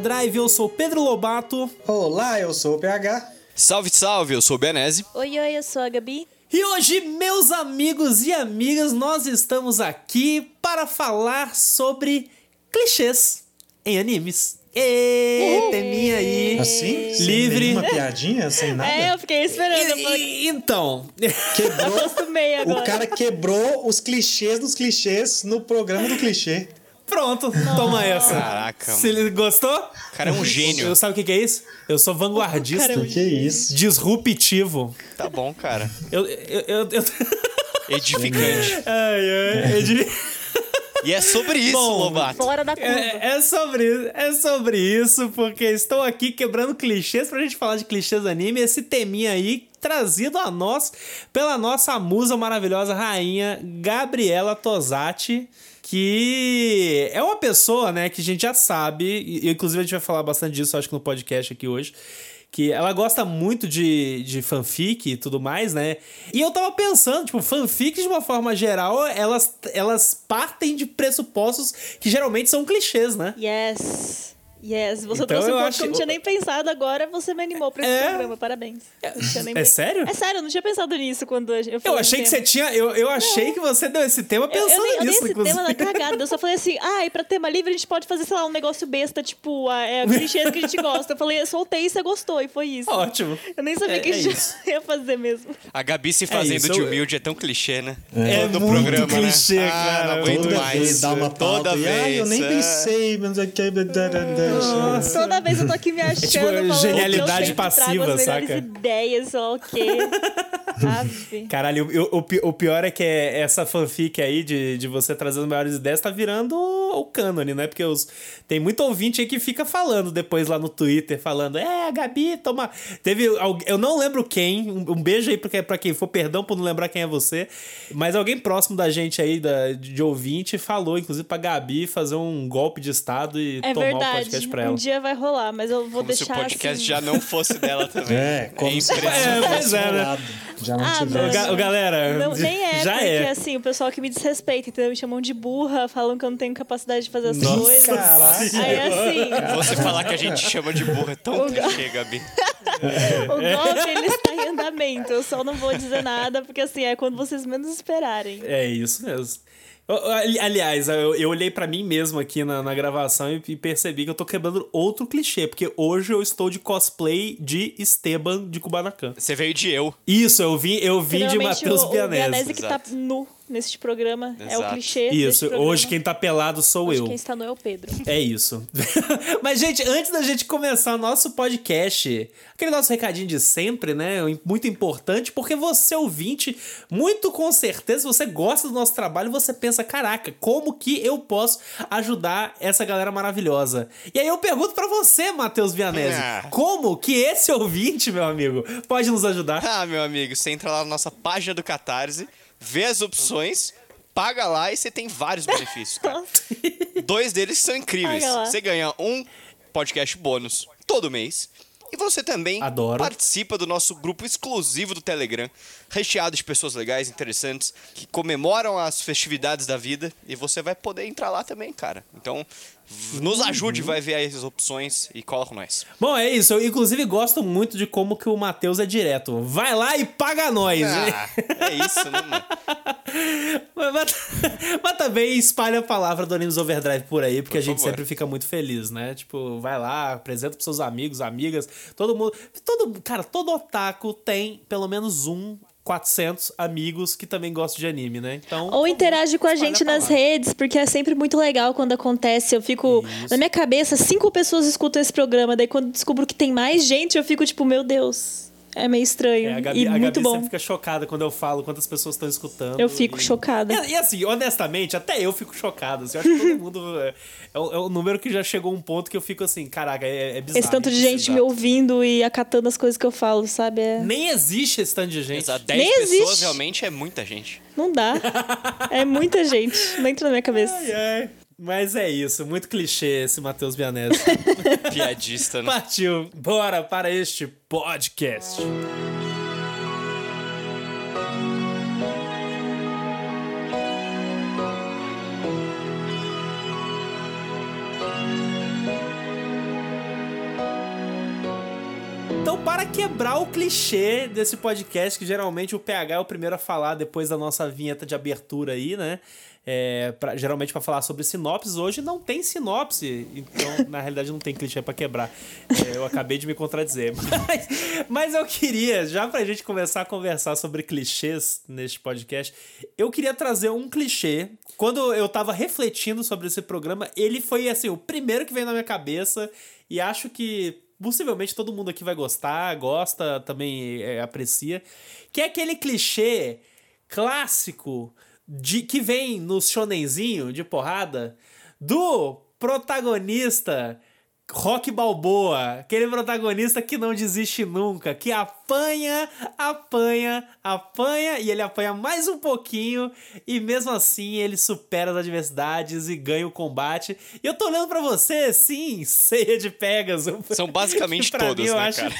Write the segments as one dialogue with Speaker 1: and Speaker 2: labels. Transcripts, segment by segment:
Speaker 1: Overdrive. Eu sou Pedro Lobato.
Speaker 2: Olá, eu sou o PH.
Speaker 3: Salve, salve, eu sou o Benese.
Speaker 4: Oi, oi, eu sou a Gabi.
Speaker 1: E hoje, meus amigos e amigas, nós estamos aqui para falar sobre clichês em animes. Ê, teminha aí.
Speaker 2: Assim? Sem
Speaker 1: Livre.
Speaker 2: nenhuma piadinha, sem nada?
Speaker 4: É, eu fiquei esperando. Eu
Speaker 1: E-
Speaker 4: falei,
Speaker 1: e- então,
Speaker 2: Quebrou.
Speaker 4: agora.
Speaker 2: O cara quebrou os clichês dos clichês no programa do clichê.
Speaker 1: Pronto, toma essa.
Speaker 3: Caraca,
Speaker 1: Se ele gostou?
Speaker 3: O cara é um gênio.
Speaker 1: Eu sabe o que que é isso? Eu sou vanguardista,
Speaker 4: Cara, é
Speaker 2: Que isso?
Speaker 1: disruptivo.
Speaker 3: Tá bom, cara.
Speaker 1: Eu, eu, eu, eu-
Speaker 3: Edificante.
Speaker 1: Ai, ai, eu devia-
Speaker 3: E é sobre isso,
Speaker 1: Bom,
Speaker 3: Lobato.
Speaker 4: Fora da curva.
Speaker 1: É, é sobre isso, é sobre isso, porque estou aqui quebrando clichês pra gente falar de clichês anime, esse teminha aí trazido a nós pela nossa musa maravilhosa rainha Gabriela Tosati, que é uma pessoa, né, que a gente já sabe, e inclusive a gente vai falar bastante disso, acho que no podcast aqui hoje, que ela gosta muito de, de fanfic e tudo mais, né? E eu tava pensando, tipo, fanfics de uma forma geral, elas, elas partem de pressupostos que geralmente são clichês, né?
Speaker 4: Yes. Yes. Você
Speaker 1: Então,
Speaker 4: trouxe um
Speaker 1: eu
Speaker 4: ponto
Speaker 1: acho-
Speaker 4: que eu não tinha nem pensado agora, você me animou pra esse
Speaker 1: É.
Speaker 4: programa. Parabéns.
Speaker 1: É
Speaker 4: pe-
Speaker 1: sério?
Speaker 4: É sério, eu não tinha pensado nisso quando eu
Speaker 1: Eu achei
Speaker 4: do
Speaker 1: que
Speaker 4: tema.
Speaker 1: você tinha. Eu, eu achei que você deu esse tema
Speaker 4: Eu,
Speaker 1: pensando
Speaker 4: eu, nem, eu dei
Speaker 1: nisso,
Speaker 4: esse
Speaker 1: inclusive.
Speaker 4: tema na cagada. Eu só falei assim, ah, e pra tema livre a gente pode fazer, sei lá, um negócio besta, tipo, a, é, clichês que a gente gosta. Eu falei, eu soltei e você gostou, e foi isso.
Speaker 1: Ótimo.
Speaker 4: Eu nem sabia
Speaker 1: É-
Speaker 4: que a
Speaker 1: é
Speaker 4: gente ia fazer mesmo.
Speaker 3: A Gabi se fazendo
Speaker 1: isso,
Speaker 3: de
Speaker 1: eu-
Speaker 3: humilde é tão clichê, né?
Speaker 1: É
Speaker 3: Todo
Speaker 1: muito
Speaker 3: programa,
Speaker 1: clichê,
Speaker 3: né?
Speaker 1: cara.
Speaker 3: Ah, não aguento mais.
Speaker 2: vez dá uma pauta
Speaker 3: Toda
Speaker 2: e,
Speaker 3: vez.
Speaker 2: "Ai, eu nem
Speaker 3: é.
Speaker 2: pensei, mas aqui...
Speaker 4: Toda vez eu tô aqui me achando,
Speaker 1: tipo,
Speaker 4: falando
Speaker 1: genialidade passiva, saca?
Speaker 4: ideias, lá o quê.
Speaker 1: Caralho, o, pi- o pior é que é essa fanfic aí de, de você trazendo maiores ideias tá virando o cânone, né? Porque os, tem muito ouvinte aí que fica falando depois lá no Twitter, falando, é, a Gabi, toma. Teve. Eu não lembro quem, um, beijo aí pra, pra quem for, perdão por não lembrar quem é você, mas alguém próximo da gente aí, da, de ouvinte, falou, inclusive, pra Gabi fazer um golpe de Estado e
Speaker 4: É
Speaker 1: tomar o
Speaker 4: verdade.
Speaker 1: Podcast pra
Speaker 4: Um
Speaker 1: ela.
Speaker 4: dia vai rolar, mas eu vou
Speaker 3: Como se
Speaker 4: deixar
Speaker 3: o podcast
Speaker 4: assim.
Speaker 3: já não fosse dela também.
Speaker 2: É, como se
Speaker 3: impressionante.
Speaker 1: É, pois é, né?
Speaker 2: Já não
Speaker 4: Ah,
Speaker 2: tivesse.
Speaker 1: Ga- galera,
Speaker 4: Não, nem é,
Speaker 1: já
Speaker 4: porque
Speaker 1: é.
Speaker 4: assim, o pessoal que me desrespeita, entendeu? Me chamam de burra, falam que eu não tenho capacidade de fazer as
Speaker 1: Nossa,
Speaker 4: coisas.
Speaker 2: Caraca.
Speaker 4: Aí assim,
Speaker 3: Você falar que a gente chama de burra é tão
Speaker 4: O
Speaker 3: clichê, Gabi.
Speaker 4: o golpe ele está em andamento. Eu só não vou dizer nada, porque assim, é quando vocês menos esperarem.
Speaker 1: É isso mesmo. Aliás, eu, eu olhei pra mim mesmo aqui na, na gravação e, e percebi que eu tô quebrando outro clichê, porque hoje eu estou de cosplay de Esteban de Kubanacan.
Speaker 3: Você veio de eu.
Speaker 1: Isso, eu vim, eu vim de Matheus
Speaker 4: o, o
Speaker 1: Bianese.
Speaker 4: Bianese que tá
Speaker 3: Exato.
Speaker 4: nu neste programa. É o
Speaker 3: Exato.
Speaker 4: clichê
Speaker 1: Isso, hoje quem tá pelado sou
Speaker 4: Hoje
Speaker 1: eu.
Speaker 4: quem está nu é o Pedro.
Speaker 1: É isso. Mas, gente, antes da gente começar o nosso podcast, aquele nosso recadinho de sempre, né? Muito importante, porque você, ouvinte, muito com certeza, você gosta do nosso trabalho, você pensa, caraca, como que eu posso ajudar essa galera maravilhosa? E aí eu pergunto pra você, Matheus Vianese,
Speaker 3: Ah.
Speaker 1: como que esse ouvinte, meu amigo, pode nos ajudar?
Speaker 3: Ah, meu amigo, você entra lá na nossa página do Catarse, vê as opções, paga lá e você tem vários benefícios, cara. Dois deles são incríveis. Você ganha um podcast bônus todo mês. E você também
Speaker 1: Adoro.
Speaker 3: participa do nosso grupo exclusivo do Telegram, recheado de pessoas legais, interessantes, que comemoram as festividades da vida. E você vai poder entrar lá também, cara. Então, nos ajude, vai ver aí as opções e cola com nós.
Speaker 1: Bom, é isso. Eu, inclusive, gosto muito de como que o Matheus é direto. Vai lá e paga nós.
Speaker 3: Ah, é isso, né, mano?
Speaker 1: Mas, mas- mas também espalha a palavra do Animes Overdrive por aí, porque
Speaker 3: Por
Speaker 1: a gente sempre fica muito feliz, né? Tipo, vai lá, apresenta pros seus amigos, amigas, todo mundo. Todo, cara, todo otaku tem pelo menos um 400 amigos que também gostam de anime, né? Então.
Speaker 4: Ou interage com a gente
Speaker 1: a
Speaker 4: nas redes, porque é sempre muito legal quando acontece. Eu fico. Na minha cabeça, cinco pessoas escutam esse programa. Daí quando descubro que tem mais gente, eu fico tipo, meu Deus. É meio estranho.
Speaker 1: É, a Gabi,
Speaker 4: e
Speaker 1: a
Speaker 4: muito
Speaker 1: Gabi
Speaker 4: bom.
Speaker 1: sempre fica chocada quando eu falo quantas pessoas estão escutando.
Speaker 4: Eu fico
Speaker 1: e-
Speaker 4: chocada.
Speaker 1: E, e assim, honestamente, até eu fico chocado. assim, eu acho que todo mundo. É, é um, é um número que já chegou a um ponto que eu fico assim, caraca, é, é bizarro.
Speaker 4: Esse tanto de gente me ouvindo e acatando as coisas que eu falo, sabe? É-
Speaker 1: Nem existe esse tanto de gente.
Speaker 3: Exato, 10
Speaker 4: Nem
Speaker 3: pessoas
Speaker 4: existe.
Speaker 3: realmente é muita gente.
Speaker 4: Não dá. é muita gente. Não entra na minha cabeça.
Speaker 1: Ai, ai. Mas é isso, muito clichê esse Matheus Bianese.
Speaker 3: Piadista, né?
Speaker 1: Partiu, bora para este podcast. Então, para quebrar o clichê desse podcast, que geralmente o PH é o primeiro a falar depois da nossa vinheta de abertura aí, né? É, pra, geralmente para falar sobre sinopses, hoje não tem sinopse, então na realidade não tem clichê para quebrar. É, eu acabei de me contradizer. Mas, mas eu queria, já pra gente começar a conversar sobre clichês neste podcast, eu queria trazer um clichê. Quando eu tava refletindo sobre esse programa, ele foi assim, o primeiro que veio na minha cabeça e acho que possivelmente todo mundo aqui vai gostar, gosta, também é, aprecia, que é aquele clichê clássico de que vem no shonenzinho de porrada do protagonista Rock Balboa, aquele protagonista que não desiste nunca, que apanha, apanha, apanha e ele apanha mais um pouquinho e mesmo assim ele supera as adversidades e ganha o combate. E eu tô olhando para você, sim, ceia de Pegasus.
Speaker 3: São basicamente todos, mim, né, acho... cara?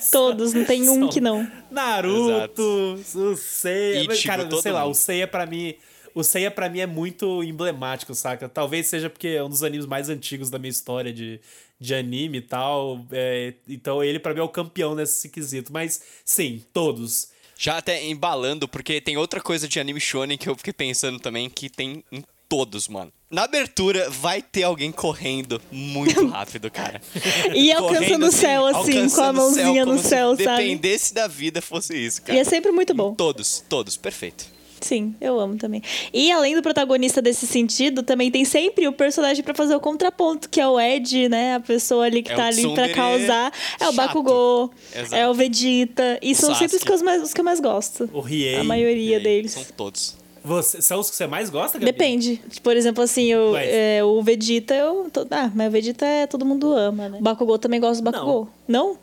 Speaker 4: todos, não tem um que não.
Speaker 1: Naruto, Exato. o Seiya, cara, sei lá, o Seiya para mim o Seiya para mim é muito emblemático, saca? Talvez seja porque é um dos animes mais antigos da minha história de, de anime e tal. É, então ele para mim é o campeão nesse quesito. Mas sim, todos.
Speaker 3: Já até embalando, porque tem outra coisa de anime shonen que eu fiquei pensando também, que tem em todos, mano. Na abertura vai ter alguém correndo muito rápido, cara.
Speaker 4: e alcançando o céu, assim, com a mãozinha céu, no céu,
Speaker 3: se
Speaker 4: sabe?
Speaker 3: Dependesse da vida fosse isso, cara.
Speaker 4: E é sempre muito bom.
Speaker 3: Em todos, todos, perfeito.
Speaker 4: Sim, eu amo também. E além do protagonista desse sentido, também tem sempre o personagem para fazer o contraponto, que é o Ed, né? A pessoa ali que é tá ali para causar. É o Bakugou, Exato. é o Vegeta. E são Sasuke. sempre os que, eu mais, os que eu mais gosto.
Speaker 1: O Riei.
Speaker 4: A maioria Riei. deles.
Speaker 3: São todos.
Speaker 1: Você, são os que você mais gosta, Gabi?
Speaker 4: Depende. Por exemplo, assim, eu, é, o Vegeta, eu. Tô, ah, mas o Vegeta é, todo mundo ama, né? O Bakugou também gosta do Bakugou. Não? não?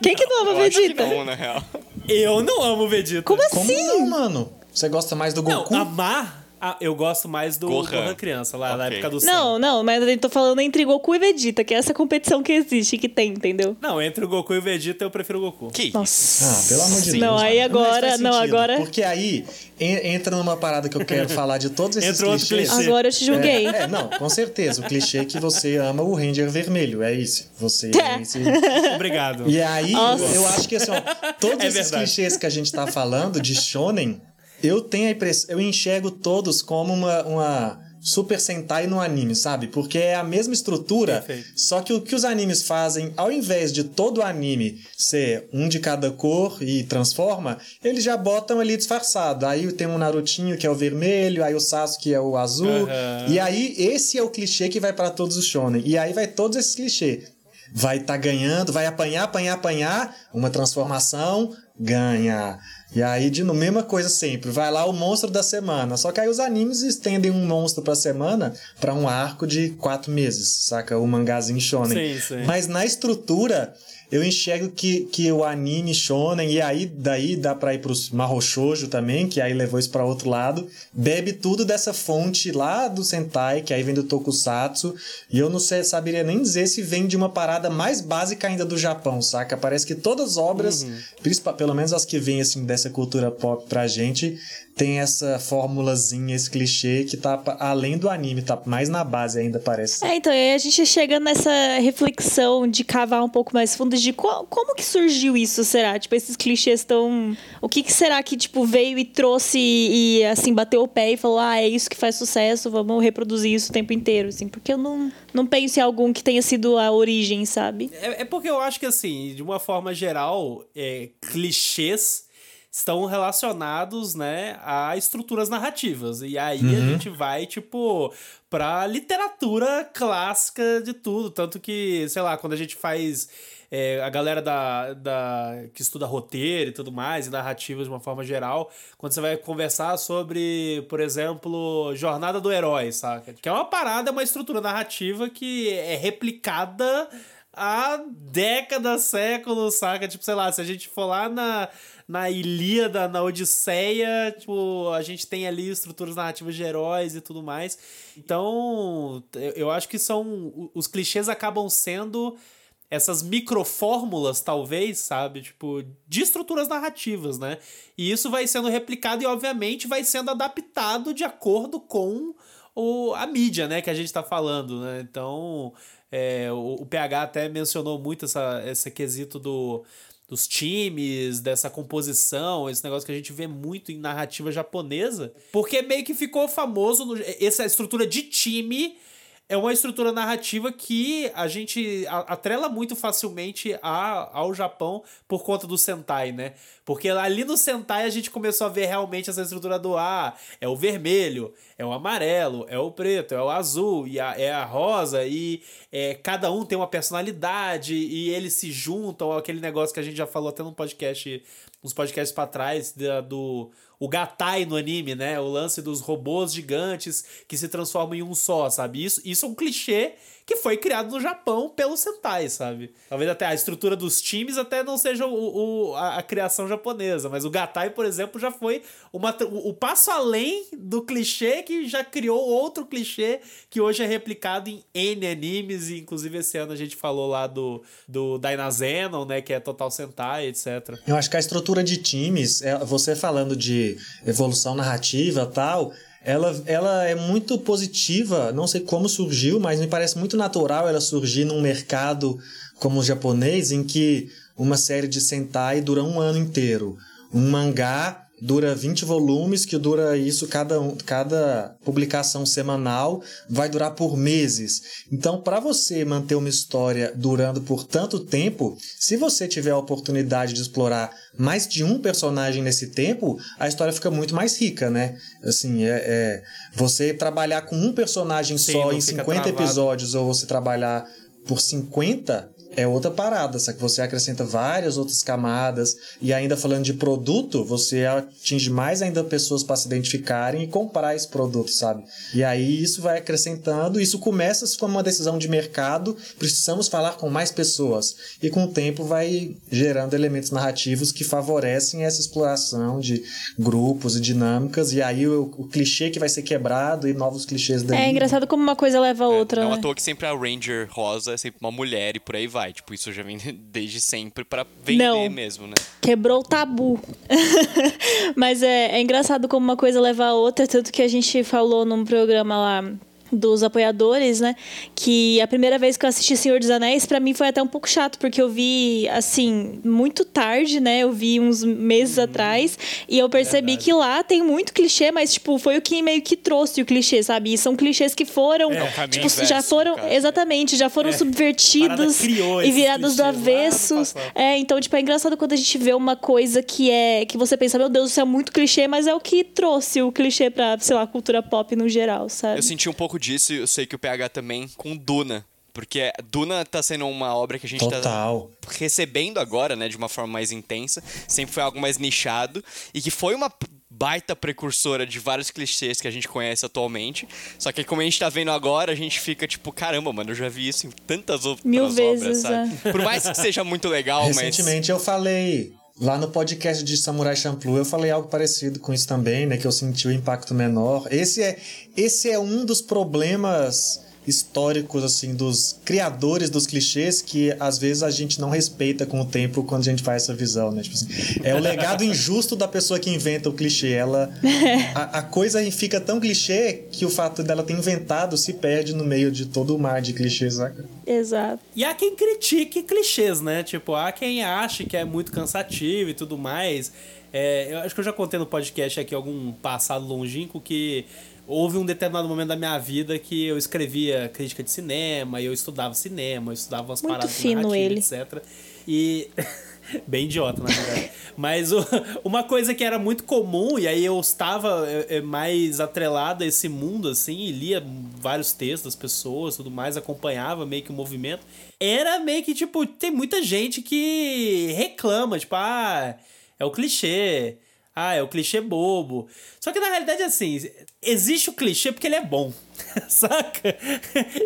Speaker 4: Quem que não ama o Vegeta?
Speaker 3: não, na real.
Speaker 1: Eu não amo o Vegeta.
Speaker 4: Como assim?
Speaker 2: Como não, mano? Você gosta mais do Goku?
Speaker 1: Não, amar ah, eu gosto mais do Gohan, Gohan criança, lá okay. na época do
Speaker 4: Não, não, mas eu tô falando entre Goku e Vegeta, que é essa competição que existe, que tem, entendeu?
Speaker 1: Não, entre o Goku e o Vegeta eu prefiro o Goku.
Speaker 3: Que?
Speaker 4: Nossa.
Speaker 2: Ah, pelo amor de Deus.
Speaker 4: Não, aí agora, não, agora.
Speaker 2: Porque aí entra numa parada que eu quero falar de todos esses Entra clichês.
Speaker 4: Clichê. Agora eu te julguei.
Speaker 2: É, é, não, com certeza. O clichê é que você ama o Ranger vermelho, é isso. Você. É esse...
Speaker 1: Obrigado.
Speaker 2: E aí, Nossa. eu acho que assim, ó, todos é esses clichês que a gente tá falando de Shonen eu tenho a impressão, eu enxergo todos como uma, uma Super Sentai no anime, sabe? Porque é a mesma estrutura, Perfeito. só que o que os animes fazem, ao invés de todo o anime ser um de cada cor e transforma, eles já botam ali disfarçado. Aí tem um Narutinho que é o vermelho, aí o Sasuke é o azul. Uhum. E aí esse é o clichê que vai para todos os shonen. E aí vai todos esses clichês. Vai estar tá ganhando, vai apanhar, apanhar, apanhar, uma transformação, ganha. E aí, de no mesma coisa sempre, vai lá o monstro da semana. Só que aí os animes estendem um monstro pra semana para um arco de quatro meses, saca? O mangazinho shonen. Sim, sim. Mas na estrutura, eu enxergo que, que o anime shonen, e aí daí dá pra ir pros marrochojo também, que aí levou isso pra outro lado, bebe tudo dessa fonte lá do Sentai, que aí vem do Tokusatsu, e eu não sei, saberia nem dizer se vem de uma parada mais básica ainda do Japão, saca? Parece que todas as obras, uhum. pelo menos as que vêm assim dessa cultura pop pra gente, tem essa formulazinha, esse clichê que tá além do anime, tá mais na base ainda, parece.
Speaker 4: É, então aí a gente chega nessa reflexão de cavar um pouco mais fundo de qual, como que surgiu isso, será? Tipo, esses clichês tão... O que, que será que, tipo, veio e trouxe e, assim, bateu o pé e falou, ah, é isso que faz sucesso, vamos reproduzir isso o tempo inteiro, assim, porque eu não, não penso em algum que tenha sido a origem, sabe?
Speaker 1: É, é porque eu acho que, assim, de uma forma geral, é, clichês estão relacionados, né, a estruturas narrativas. E aí uhum. a gente vai, tipo, pra literatura clássica de tudo. Tanto que, sei lá, quando a gente faz. É, a galera da, da, que estuda roteiro e tudo mais, e narrativas de uma forma geral, quando você vai conversar sobre, por exemplo, Jornada do Herói, saca? Que é uma parada, uma estrutura narrativa que é replicada há décadas, séculos, saca? Tipo, sei lá, se a gente for lá na, na Ilíada, na Odisseia, tipo, a gente tem ali estruturas narrativas de heróis e tudo mais. Então, eu acho que são. Os clichês acabam sendo essas microfórmulas, talvez, sabe? Tipo, de estruturas narrativas, né? E isso vai sendo replicado e, obviamente, vai sendo adaptado de acordo com o, a mídia, né, que a gente tá falando, né? Então, é, o, o, PH até mencionou muito essa, esse quesito do, dos times, dessa composição, esse negócio que a gente vê muito em narrativa japonesa, porque meio que ficou famoso no, essa estrutura de time é uma estrutura narrativa que a gente atrela muito facilmente a, ao Japão por conta do Sentai, né? Porque ali no Sentai a gente começou a ver realmente essa estrutura do ah, é o vermelho, é o amarelo, é o preto, é o azul, e a, é a rosa, e é, cada um tem uma personalidade, e eles se juntam, aquele negócio que a gente já falou até num podcast, uns podcasts para trás, da, do o Gatai no anime, né? O lance dos robôs gigantes que se transformam em um só, sabe? Isso, isso é um clichê que foi criado no Japão pelo Sentai, sabe? Talvez até a estrutura dos times até não seja o, o a, a, criação japonesa, mas o Gatai, por exemplo, já foi uma, o, o, passo além do clichê que já criou outro clichê que hoje é replicado em N animes, e inclusive esse ano a gente falou lá do, do Dynazenon, né, que é Total Sentai, etc.
Speaker 2: Eu acho que a estrutura de times, é, você falando de evolução narrativa tal ela, ela é muito positiva, não sei como surgiu, mas me parece muito natural ela surgir num mercado como o japonês, em que uma série de Sentai dura um ano inteiro. Um mangá dura 20 volumes, que dura isso, cada, um, cada publicação semanal vai durar por meses. Então, para você manter uma história durando por tanto tempo, se você tiver a oportunidade de explorar mais de um personagem nesse tempo, a história fica muito mais rica, né? Assim, é, é você trabalhar com um personagem Sim, só em 50 travado. episódios ou você trabalhar por 50, é outra parada, só que você acrescenta várias outras camadas e ainda falando de produto, você atinge mais ainda pessoas para se identificarem e comprar esse produto, sabe? E aí isso vai acrescentando, isso começa como uma decisão de mercado, precisamos falar com mais pessoas e com o tempo vai gerando elementos narrativos que favorecem essa exploração de grupos e dinâmicas e aí o, o clichê que vai ser quebrado e novos clichês daí.
Speaker 4: É engraçado como uma coisa leva a outra.
Speaker 3: É, não
Speaker 4: né?
Speaker 3: à toa que sempre a Ranger rosa é sempre uma mulher e por aí vai vai. Tipo, isso já vem desde sempre para vender Não. mesmo, né?
Speaker 4: Quebrou o tabu. Mas é, é engraçado como uma coisa leva a outra, tanto que a gente falou num programa lá dos apoiadores, né? Que a primeira vez que eu assisti Senhor dos Anéis, para mim foi até um pouco chato, porque eu vi, assim, muito tarde, né? Eu vi uns meses uhum. atrás, e eu percebi Verdade. que lá tem muito clichê, mas, tipo, foi o que meio que trouxe o clichê, sabe? E são clichês que foram, é, tipo, já foram, cara. exatamente, já foram é. subvertidos e virados do avesso. É, então, tipo, é engraçado quando a gente vê uma coisa que é, que você pensa, meu Deus, isso é muito clichê, mas é o que trouxe o clichê pra, sei lá, cultura pop no geral, sabe?
Speaker 3: Eu senti um pouco disso, eu sei que o PH também, com Duna. Porque Duna tá sendo uma obra que a gente tá Total. tá recebendo agora, né, de uma forma mais intensa. Sempre foi algo mais nichado. E que foi uma baita precursora de vários clichês que a gente conhece atualmente. Só que como a gente tá vendo agora, a gente fica tipo, caramba, mano, eu já vi isso em tantas outras
Speaker 4: Mil
Speaker 3: obras,
Speaker 4: vezes,
Speaker 3: sabe? É. Por mais que seja muito legal,
Speaker 2: Recentemente mas... Recentemente eu falei Lá no podcast de Samurai Champloo eu falei algo parecido com isso também, né? Que eu senti o impacto menor. Esse é, esse é um dos problemas históricos assim dos criadores dos clichês que às vezes a gente não respeita com o tempo quando a gente faz essa visão, né? Tipo assim, é o legado injusto da pessoa que inventa o clichê. Ela a, a, coisa fica tão clichê que o fato dela ter inventado se perde no meio de todo o mar de clichês, saca?
Speaker 4: Exato.
Speaker 1: E há quem critique clichês, né? Tipo, há quem ache que é muito cansativo e tudo mais. É, eu acho que eu já contei no podcast aqui algum passado longínquo que houve um determinado momento da minha vida que eu escrevia crítica de cinema, eu estudava cinema, eu estudava umas
Speaker 4: Muito
Speaker 1: paradas
Speaker 4: fino ele.
Speaker 1: etc. E bem idiota, na verdade. Mas o, uma coisa que era muito comum, e aí eu estava é, é, mais atrelado a esse mundo, assim, e lia vários textos das pessoas tudo mais, acompanhava meio que o movimento, era meio que, tipo, tem muita gente que reclama, tipo, ah, é o clichê. Ah, é o clichê bobo. Só que na realidade, assim, existe o clichê porque ele é bom. Saca?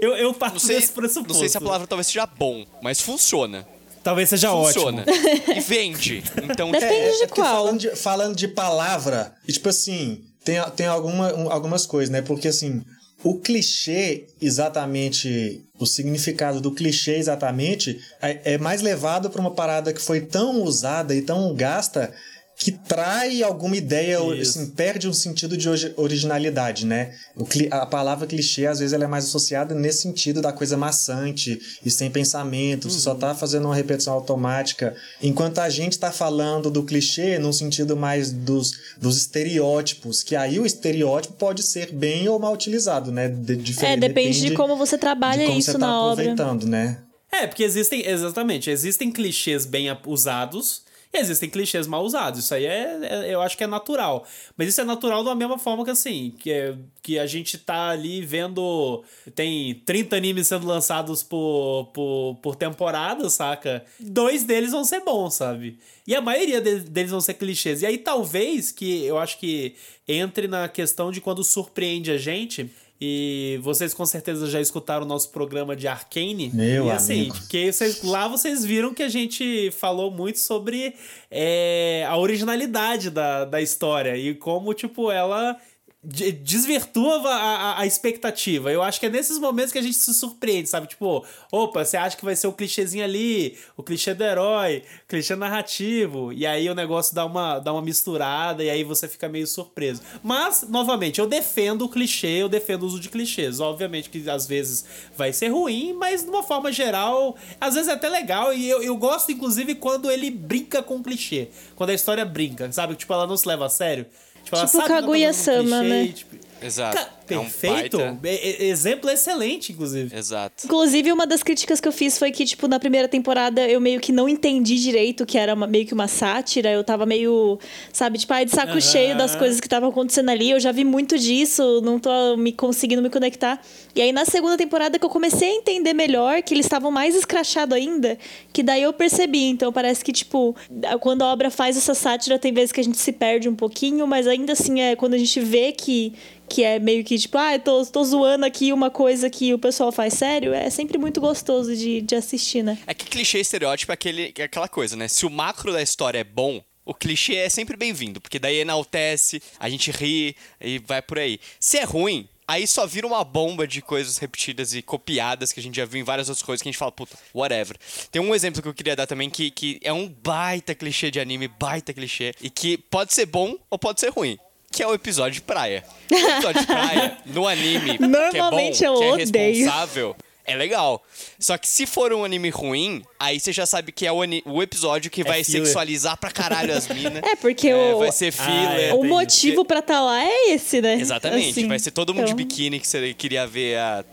Speaker 1: Eu, eu parto
Speaker 3: não sei,
Speaker 1: desse pressuposto.
Speaker 3: Não sei se a palavra talvez seja bom, mas funciona.
Speaker 1: Talvez seja
Speaker 3: funciona.
Speaker 1: ótimo.
Speaker 3: E vende. Então,
Speaker 4: Depende é, de é qual.
Speaker 2: Falando de, falando de palavra, e tipo assim, tem, tem alguma, algumas coisas, né? Porque assim, o clichê, exatamente, o significado do clichê exatamente, é, é mais levado para uma parada que foi tão usada e tão gasta que trai alguma ideia, assim, perde um sentido de originalidade, né? O, a palavra clichê, às vezes, ela é mais associada nesse sentido da coisa maçante e sem pensamento, uhum. você só tá fazendo uma repetição automática, enquanto a gente tá falando do clichê num sentido mais dos, dos estereótipos, que aí o estereótipo pode ser bem ou mal utilizado, né?
Speaker 4: De, de, é, depende, depende de como você trabalha isso você tá na
Speaker 2: aproveitando,
Speaker 4: obra.
Speaker 2: né?
Speaker 1: É, porque existem, exatamente, existem clichês bem usados existem clichês mal usados. Isso aí é, é, eu acho que é natural. Mas isso é natural da mesma forma que assim, que, é, que a gente tá ali vendo. Tem 30 animes sendo lançados por, por, por temporada, saca? Dois deles vão ser bons, sabe? E a maioria deles vão ser clichês. E aí talvez que eu acho que entre na questão de quando surpreende a gente e vocês com certeza já escutaram o nosso programa de Arcane.
Speaker 2: Meu
Speaker 1: e
Speaker 2: assim, amigo.
Speaker 1: porque vocês, lá vocês viram que a gente falou muito sobre é, a originalidade da, da história e como, tipo, ela desvirtua a, a, a, expectativa. Eu acho que é nesses momentos que a gente se surpreende, sabe? Tipo, opa, você acha que vai ser o clichêzinho ali, o clichê do herói, clichê narrativo, e aí o negócio dá uma, dá uma misturada e aí você fica meio surpreso. Mas, novamente, eu defendo o clichê, eu defendo o uso de clichês. Obviamente que às vezes vai ser ruim, mas de uma forma geral, às vezes é até legal, e eu, eu gosto, inclusive, quando ele brinca com o clichê. Quando a história brinca, sabe? Tipo, ela não se leva a sério.
Speaker 4: Tipo, tipo Kaguya-sama, né? Tipo,
Speaker 3: Exato. Ca
Speaker 1: perfeito. É um exemplo excelente, inclusive.
Speaker 3: Exato.
Speaker 4: Inclusive, uma das críticas que eu fiz foi que, tipo, na primeira temporada eu meio que não entendi direito que era uma, meio que uma sátira. Eu tava meio, sabe, tipo, ai, de saco uhum. cheio das coisas que estavam acontecendo ali. Eu já vi muito disso, não tô me conseguindo me conectar. E aí, na segunda temporada, que eu comecei a entender melhor que eles estavam mais escrachados ainda, que daí eu percebi. Então, parece que, tipo, quando a obra faz essa sátira, tem vezes que a gente se perde um pouquinho, mas ainda assim, é quando a gente vê que que é meio que tipo, ah, tô, tô zoando aqui uma coisa que o pessoal faz sério, é sempre muito gostoso de, de assistir, né?
Speaker 3: É que clichê estereótipo é, aquele, é aquela coisa, né? Se o macro da história é bom, o clichê é sempre bem-vindo, porque daí enaltece, a gente ri e vai por aí. Se é ruim, aí só vira uma bomba de coisas repetidas e copiadas que a gente já viu em várias outras coisas que a gente fala, puta, whatever. Tem um exemplo que eu queria dar também que, que é um baita clichê de anime, baita clichê, e que pode ser bom ou pode ser ruim que é o episódio de praia. O episódio de praia, no anime,
Speaker 4: Normalmente
Speaker 3: que é bom,
Speaker 4: eu
Speaker 3: que é responsável, é legal. Só que se for um anime ruim, aí você já sabe que é o, o episódio que é vai filler. sexualizar pra caralho as minas.
Speaker 4: É, porque é, o...
Speaker 3: Vai ser filler. Ah,
Speaker 4: é, o motivo pra estar tá lá é esse, né?
Speaker 3: Exatamente. Assim, vai ser todo mundo então... de biquíni que você queria ver a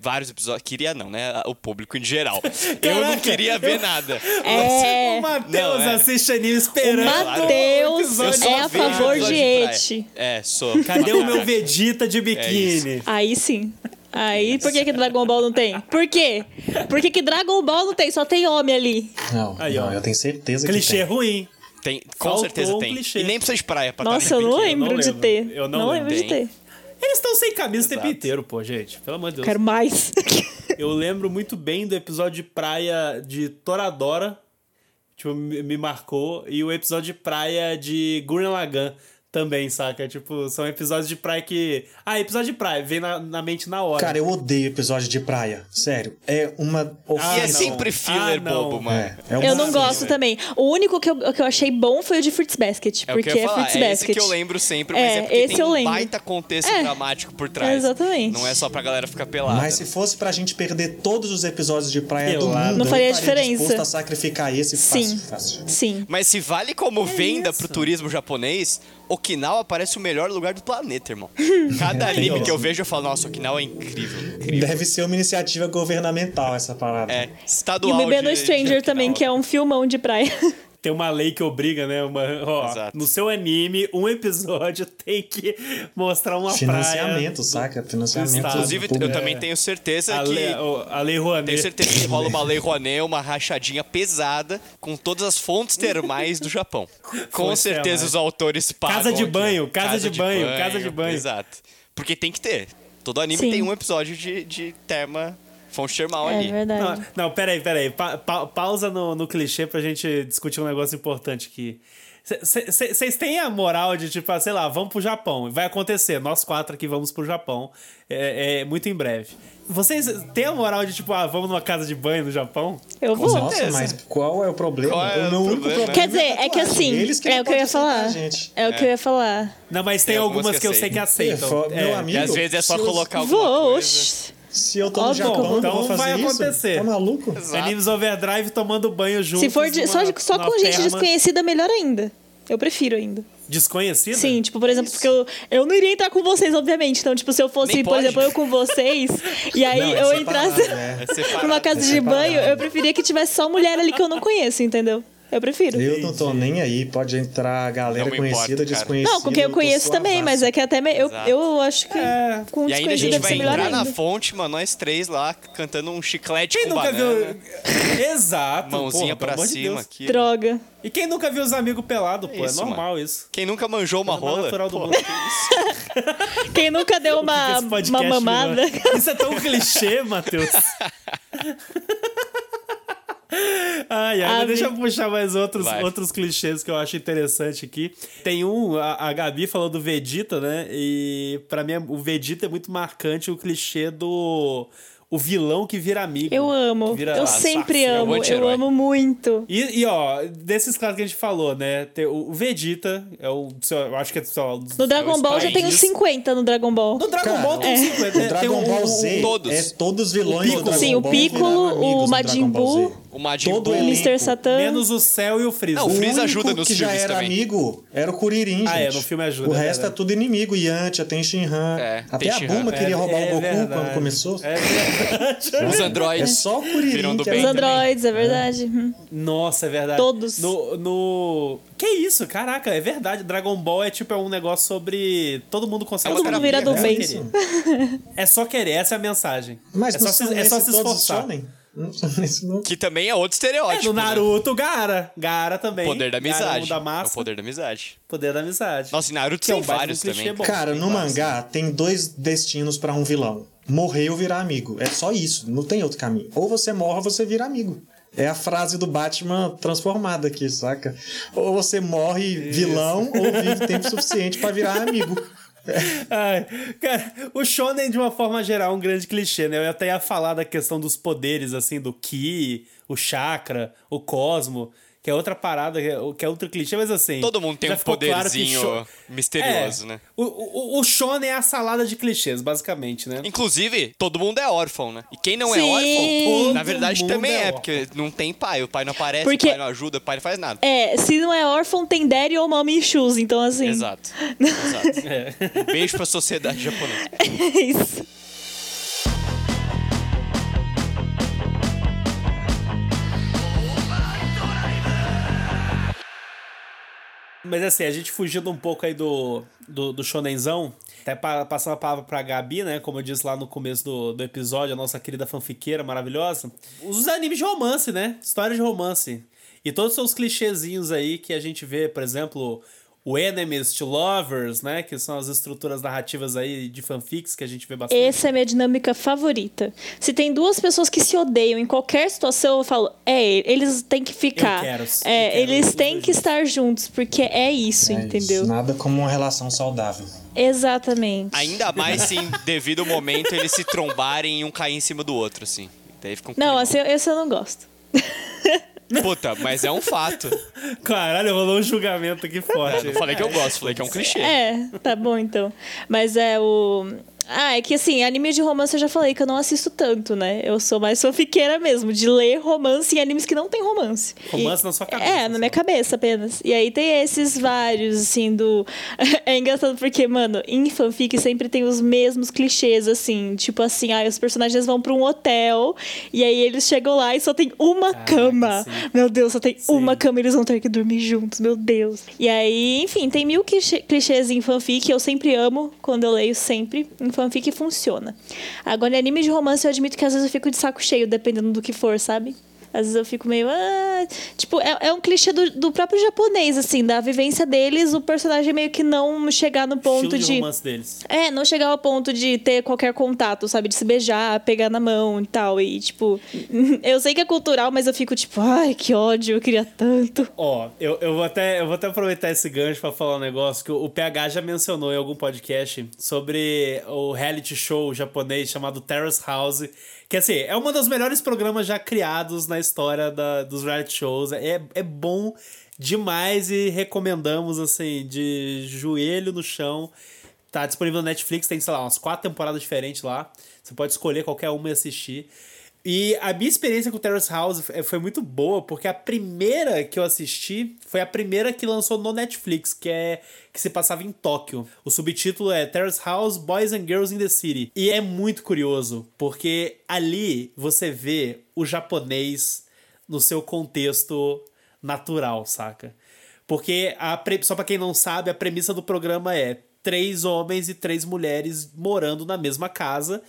Speaker 3: vários episódios. Queria não, né? O público em geral. Caraca, eu não queria ver eu... nada.
Speaker 1: É... O Matheus é. assiste anime esperando.
Speaker 4: O Matheus é a favor de Eti.
Speaker 3: É, sou.
Speaker 1: Cadê o meu Vegeta de biquíni?
Speaker 4: É Aí sim. Aí, por que, que Dragon Ball não tem? Por quê? Por que, que Dragon Ball não tem? Só tem homem ali.
Speaker 2: Não, Aí, não, eu tenho certeza
Speaker 1: clichê
Speaker 2: que tem.
Speaker 1: ruim.
Speaker 3: Tem, com Faltou certeza tem. Um e nem precisa de praia pra
Speaker 4: Nossa,
Speaker 3: estar
Speaker 4: eu não lembro, eu não de ter. Eu não, não lembro. lembro de ter.
Speaker 1: Eles estão sem camisa Exato. o tempo inteiro, pô, gente. Pelo amor de Deus.
Speaker 4: Quero mais.
Speaker 1: eu lembro muito bem do episódio de praia de Toradora. Tipo, me marcou. E o episódio de praia de Gurren Lagann também, saca? Tipo, são episódios de praia que. Ah, episódio de praia, vem na, na mente na hora.
Speaker 2: Cara, eu odeio episódio de praia. Sério. É uma.
Speaker 3: Ah, e é sempre filler ah, bobo, mano. É,
Speaker 4: é eu não gosto também. O único que eu, que eu achei bom foi o de Fruits Basket. É porque é Fruits é Basket.
Speaker 3: Esse que eu lembro sempre, mas é, é porque esse tem eu um baita contexto é, dramático por trás.
Speaker 4: Exatamente.
Speaker 3: Não é só pra galera ficar pelada.
Speaker 2: Mas se fosse pra gente perder todos os episódios de praia Pelado. do mundo,
Speaker 4: não faria diferença.
Speaker 2: a sacrificar esse
Speaker 4: Sim.
Speaker 2: fácil, fácil.
Speaker 4: Sim.
Speaker 3: Mas se vale como é venda isso. pro turismo japonês, Okinawa parece o melhor lugar do planeta, irmão. Cada anime que eu vejo, eu falo, nossa, Okinawa é incrível, incrível.
Speaker 2: Deve ser uma iniciativa governamental essa parada.
Speaker 3: É, estadual.
Speaker 4: E o Bebê no Stranger também, que é um filmão de praia
Speaker 1: tem uma lei que obriga, né? Uma, ó, no seu anime, um episódio tem que mostrar uma
Speaker 2: Financiamento, praia saca? Financiamento.
Speaker 3: Inclusive, eu também tenho certeza
Speaker 1: a
Speaker 3: que.
Speaker 1: Lei, a Lei Rouanet.
Speaker 3: Tenho certeza que rola uma Lei Rouanet, uma rachadinha pesada com todas as fontes termais do Japão. Com Fonte certeza termais. os autores pagam.
Speaker 1: Casa de banho, casa, casa de, de banho, banho, casa de banho.
Speaker 3: Exato. Porque tem que ter. Todo anime Sim. tem um episódio de, de terma Fonte termal
Speaker 4: é
Speaker 3: ali.
Speaker 4: verdade.
Speaker 1: Não, não peraí, peraí. Pa, pa, pausa no, no clichê pra gente discutir um negócio importante aqui. Vocês têm a moral de, tipo, ah, sei lá, vamos pro Japão. Vai acontecer, nós quatro aqui vamos pro Japão. É, é muito em breve. Vocês têm a moral de, tipo, ah, vamos numa casa de banho no Japão?
Speaker 4: Eu vou.
Speaker 2: Nossa, mas qual é o problema?
Speaker 3: Qual é o
Speaker 2: meu único
Speaker 3: problema?
Speaker 4: Quer dizer, é que assim,
Speaker 2: Eles que
Speaker 4: é
Speaker 2: não
Speaker 4: o que eu ia falar. É o que eu ia falar.
Speaker 1: Não, mas tem,
Speaker 3: Tem algumas
Speaker 1: algumas que, eu sei que
Speaker 3: aceitam.
Speaker 2: É, meu
Speaker 1: É.
Speaker 2: amigo.
Speaker 3: E às vezes é só colocar alguma
Speaker 4: Vou,
Speaker 3: coisa.
Speaker 2: Se eu tô no
Speaker 4: Óbvio que eu
Speaker 2: Japão,
Speaker 1: Então vai
Speaker 2: fazer isso?
Speaker 1: acontecer.
Speaker 2: Tá maluco?
Speaker 1: Animes Overdrive tomando banho juntos.
Speaker 4: Se for de- só,
Speaker 1: numa-
Speaker 4: só com gente
Speaker 1: terma
Speaker 4: desconhecida, melhor ainda. Eu prefiro ainda.
Speaker 1: Desconhecida?
Speaker 4: Sim, tipo, por exemplo, porque eu, eu não iria entrar com vocês, obviamente. Então, tipo, se eu fosse, por exemplo, eu com vocês, e aí
Speaker 2: Não, é
Speaker 4: eu
Speaker 2: separado,
Speaker 4: entrasse
Speaker 2: né?
Speaker 3: É separado.
Speaker 4: numa casa
Speaker 2: é
Speaker 4: de banho, eu preferia que tivesse só mulher ali que eu não conheço, entendeu? Eu prefiro.
Speaker 2: Eu não tô nem aí, pode entrar galera conhecida,
Speaker 3: importa, cara.
Speaker 2: desconhecida.
Speaker 4: Não, com quem eu conheço também, mas é que até me- eu, eu acho que
Speaker 1: É.
Speaker 4: com
Speaker 3: E ainda a gente vai entrar
Speaker 4: ainda.
Speaker 3: na fonte, mano, nós três lá, cantando um chiclete
Speaker 1: Quem
Speaker 3: com
Speaker 1: nunca
Speaker 3: banana.
Speaker 1: viu. Exato.
Speaker 3: Mãozinha
Speaker 1: porra,
Speaker 3: pra
Speaker 1: de
Speaker 3: cima
Speaker 1: Deus.
Speaker 3: aqui.
Speaker 4: Droga.
Speaker 1: E quem nunca viu os amigos pelados, pô?
Speaker 3: Isso,
Speaker 1: é normal isso.
Speaker 3: Quem nunca manjou uma rola?
Speaker 1: natural do
Speaker 3: Pô,
Speaker 1: mundo.
Speaker 4: Quem nunca deu uma,
Speaker 1: podcast
Speaker 4: uma mamada.
Speaker 1: Isso é tão clichê, Matheus. Ai, ai, deixa eu puxar mais outros,
Speaker 3: Vai.
Speaker 1: outros clichês que eu acho interessante aqui. Tem um, a, a Gabi falou do Vegeta, né? E pra mim o Vegeta é muito marcante o clichê do o vilão que vira amigo.
Speaker 4: Eu amo.
Speaker 1: vira
Speaker 4: eu sempre
Speaker 1: parceiro.
Speaker 4: amo. Eu amo muito.
Speaker 1: E, e, ó, desses caras que a gente falou, né? Tem o o Vegeta, é o. Eu acho que é só.
Speaker 4: No Dragon Ball já tem uns 50 no Dragon Ball.
Speaker 1: No Dragon
Speaker 2: Cara,
Speaker 1: Ball tem
Speaker 4: é.
Speaker 1: 50.
Speaker 2: O
Speaker 1: tem
Speaker 2: Dragon Ball Z
Speaker 3: todos.
Speaker 2: é todos os vilões
Speaker 1: O
Speaker 2: do Dragon
Speaker 4: Sim, o
Speaker 2: Ball
Speaker 4: Piccolo,
Speaker 2: viraram amigos
Speaker 4: o Majin Buu.
Speaker 3: O Majin
Speaker 2: Todo
Speaker 3: Buu.
Speaker 2: elenco.
Speaker 4: Mr. Satan.
Speaker 1: Menos o Cell e o Freeza.
Speaker 3: Não, o Freeza
Speaker 2: único
Speaker 3: ajuda nos
Speaker 2: que já
Speaker 3: filmes
Speaker 2: era
Speaker 3: também.
Speaker 2: amigo era o Kuririn, gente.
Speaker 1: Ah, é, no filme ajuda,
Speaker 2: O
Speaker 1: é
Speaker 2: resto é
Speaker 1: verdade.
Speaker 2: tudo inimigo. Yantia, tem Shinhan.
Speaker 3: É,
Speaker 2: Até
Speaker 3: tem
Speaker 2: a
Speaker 3: Shinhan.
Speaker 2: Bulma queria roubar
Speaker 1: É
Speaker 2: o Goku
Speaker 1: verdade.
Speaker 2: quando começou.
Speaker 1: É verdade.
Speaker 3: Os
Speaker 2: É
Speaker 3: androides.
Speaker 2: só o Kuririn
Speaker 3: Viram do
Speaker 2: que
Speaker 3: bem
Speaker 4: Os
Speaker 2: era
Speaker 4: androides, é verdade. Hum.
Speaker 1: Nossa, é verdade.
Speaker 4: Todos.
Speaker 1: No, no. Que isso? Caraca, é verdade. Dragon Ball é tipo é um negócio sobre. Todo mundo consegue.
Speaker 3: Todo
Speaker 1: ser
Speaker 3: mundo
Speaker 4: vira do
Speaker 1: é só
Speaker 4: bem.
Speaker 1: querer. É só querer, essa é a mensagem.
Speaker 2: Mas
Speaker 1: é
Speaker 2: não
Speaker 1: só, se, é só se esforçar.
Speaker 3: Que também é outro
Speaker 1: É,
Speaker 3: estereótipo.
Speaker 1: no
Speaker 3: né?
Speaker 1: Naruto, Gara. Gara também.
Speaker 3: Poder da
Speaker 1: Gara,
Speaker 3: amizade.
Speaker 1: da
Speaker 3: É
Speaker 1: massa.
Speaker 3: o poder da amizade.
Speaker 1: Poder da amizade.
Speaker 3: Nossa, e Naruto
Speaker 1: Que é
Speaker 3: tem
Speaker 1: um baita
Speaker 3: vários também.
Speaker 1: bom.
Speaker 2: Cara, no mangá tem dois destinos pra um vilão. Morrer ou virar amigo. É só isso, não tem outro caminho. Ou você morre ou você vira amigo. É a frase do Batman transformada aqui, saca? Ou você morre vilão ou vive tempo suficiente pra virar amigo.
Speaker 1: Ai, cara, o shonen, de uma forma geral, é um grande clichê, né? Eu até ia falar da questão dos poderes, assim, do ki, o chakra, o cosmo, que é outra parada, que é, que é outro clichê, mas assim...
Speaker 3: Todo mundo tem um
Speaker 1: ficou claro que
Speaker 3: poderzinho
Speaker 1: sho-
Speaker 3: misterioso,
Speaker 1: É,
Speaker 3: né?
Speaker 1: O, o, o shonen é a salada de clichês, basicamente, né?
Speaker 3: Inclusive, todo mundo é órfão, né? E quem não é
Speaker 4: Sim.
Speaker 3: órfão, na verdade também
Speaker 1: é
Speaker 3: é, porque não tem pai. O pai não aparece,
Speaker 4: Porque-
Speaker 3: o pai não ajuda, o pai não faz nada.
Speaker 4: É, se não é órfão, tem daddy ou mommy issues. Então, assim.
Speaker 3: Exato. Exato.
Speaker 1: É.
Speaker 3: Um beijo pra sociedade japonesa.
Speaker 4: É isso.
Speaker 1: Mas assim, a gente fugindo um pouco aí do, do, do shonenzão, até pa, passando a palavra pra Gabi, né? Como eu disse lá no começo do, do episódio, a nossa querida fanfiqueira maravilhosa. Os animes de romance, né? História de romance. E todos os seus clichêzinhos aí que a gente vê, por exemplo, o Enemies to Lovers, né? Que são as estruturas narrativas aí de fanfics que a gente vê bastante.
Speaker 4: Essa é a minha dinâmica favorita. Se tem duas pessoas que se odeiam em qualquer situação, eu falo, é, eles têm que ficar.
Speaker 1: Eu quero, eu
Speaker 4: é,
Speaker 1: quero
Speaker 4: eles têm que estar juntos, porque é isso,
Speaker 2: É
Speaker 4: entendeu?
Speaker 2: isso, Nada como uma relação saudável.
Speaker 4: Exatamente.
Speaker 3: Ainda mais se em devido momento eles se trombarem e um cair em cima do outro, assim. Daí fica um
Speaker 4: Não, assim, esse eu não gosto.
Speaker 3: Puta, mas é um fato.
Speaker 1: Caralho, rolou um julgamento aqui forte.
Speaker 3: Não falei que eu gosto, falei que é um clichê.
Speaker 4: É, tá bom então. Mas é o. Ah, é que assim, anime de romance eu já falei que eu não assisto tanto, né? Eu sou mais fanfiqueira mesmo, de ler romance em animes que não tem romance.
Speaker 1: Romance
Speaker 4: E-
Speaker 1: na sua cabeça,
Speaker 4: É, na minha
Speaker 1: só.
Speaker 4: cabeça apenas. E aí tem esses vários, assim, do. é engraçado porque, mano, em fanfic sempre tem os mesmos clichês, assim. Tipo assim, ah, os personagens vão pra um hotel e aí eles chegam lá e só tem uma
Speaker 1: Caraca,
Speaker 4: cama.
Speaker 1: sim.
Speaker 4: Meu Deus, só tem
Speaker 1: Sim.
Speaker 4: uma cama e eles vão ter que dormir juntos, meu Deus. E aí, enfim, tem mil clichê- clichês em fanfic, eu sempre amo quando eu leio sempre. Em fanfic funciona. Agora, em anime de romance, eu admito que às vezes eu fico de saco cheio, dependendo do que for, sabe? Às vezes eu fico meio. Ah, tipo, é, é um clichê do, do próprio japonês, assim, da vivência deles, o personagem meio que não chegar no ponto
Speaker 1: Estilo
Speaker 4: de.
Speaker 1: romance deles.
Speaker 4: É, não chegar ao ponto de ter qualquer contato, sabe? De se beijar, pegar na mão e tal. E, tipo, eu sei que é cultural, mas eu fico tipo, ai, que ódio, eu queria tanto.
Speaker 1: Ó, eu, eu, vou até, eu vou até aproveitar esse gancho pra falar um negócio que o, o PH já mencionou em algum podcast sobre o reality show japonês chamado Terrace House. Que assim, é um dos melhores programas já criados na história da, dos reality shows. É, é bom demais e recomendamos, assim, de joelho no chão. Tá disponível no Netflix, tem, sei lá, umas quatro temporadas diferentes lá. Você pode escolher qualquer uma e assistir. E a minha experiência com Terrace House foi muito boa, porque a primeira que eu assisti foi a primeira que lançou no Netflix, que é que se passava em Tóquio. O subtítulo é Terrace House Boys and Girls in the City. E é muito curioso, porque ali você vê o japonês no seu contexto natural, saca? Porque a pre... só para quem não sabe, a premissa do programa é três homens e três mulheres morando na mesma casa.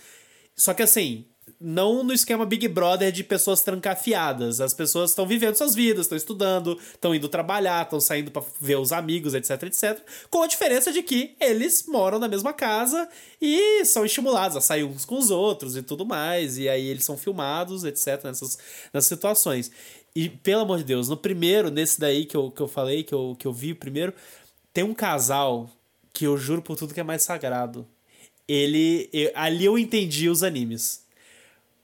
Speaker 1: Só que assim, não no esquema Big Brother de pessoas trancafiadas. As pessoas estão vivendo suas vidas, estão estudando, estão indo trabalhar, estão saindo para ver os amigos, etc, etc. Com a diferença de que eles moram na mesma casa e são estimulados a sair uns com os outros e tudo mais. E aí eles são filmados, etc, nessas, nessas situações. E, pelo amor de Deus, no primeiro, nesse daí que eu, que eu falei, que eu, que eu vi primeiro, tem um casal que eu juro por tudo que é mais sagrado. Ele. Eu, ali eu entendi os animes.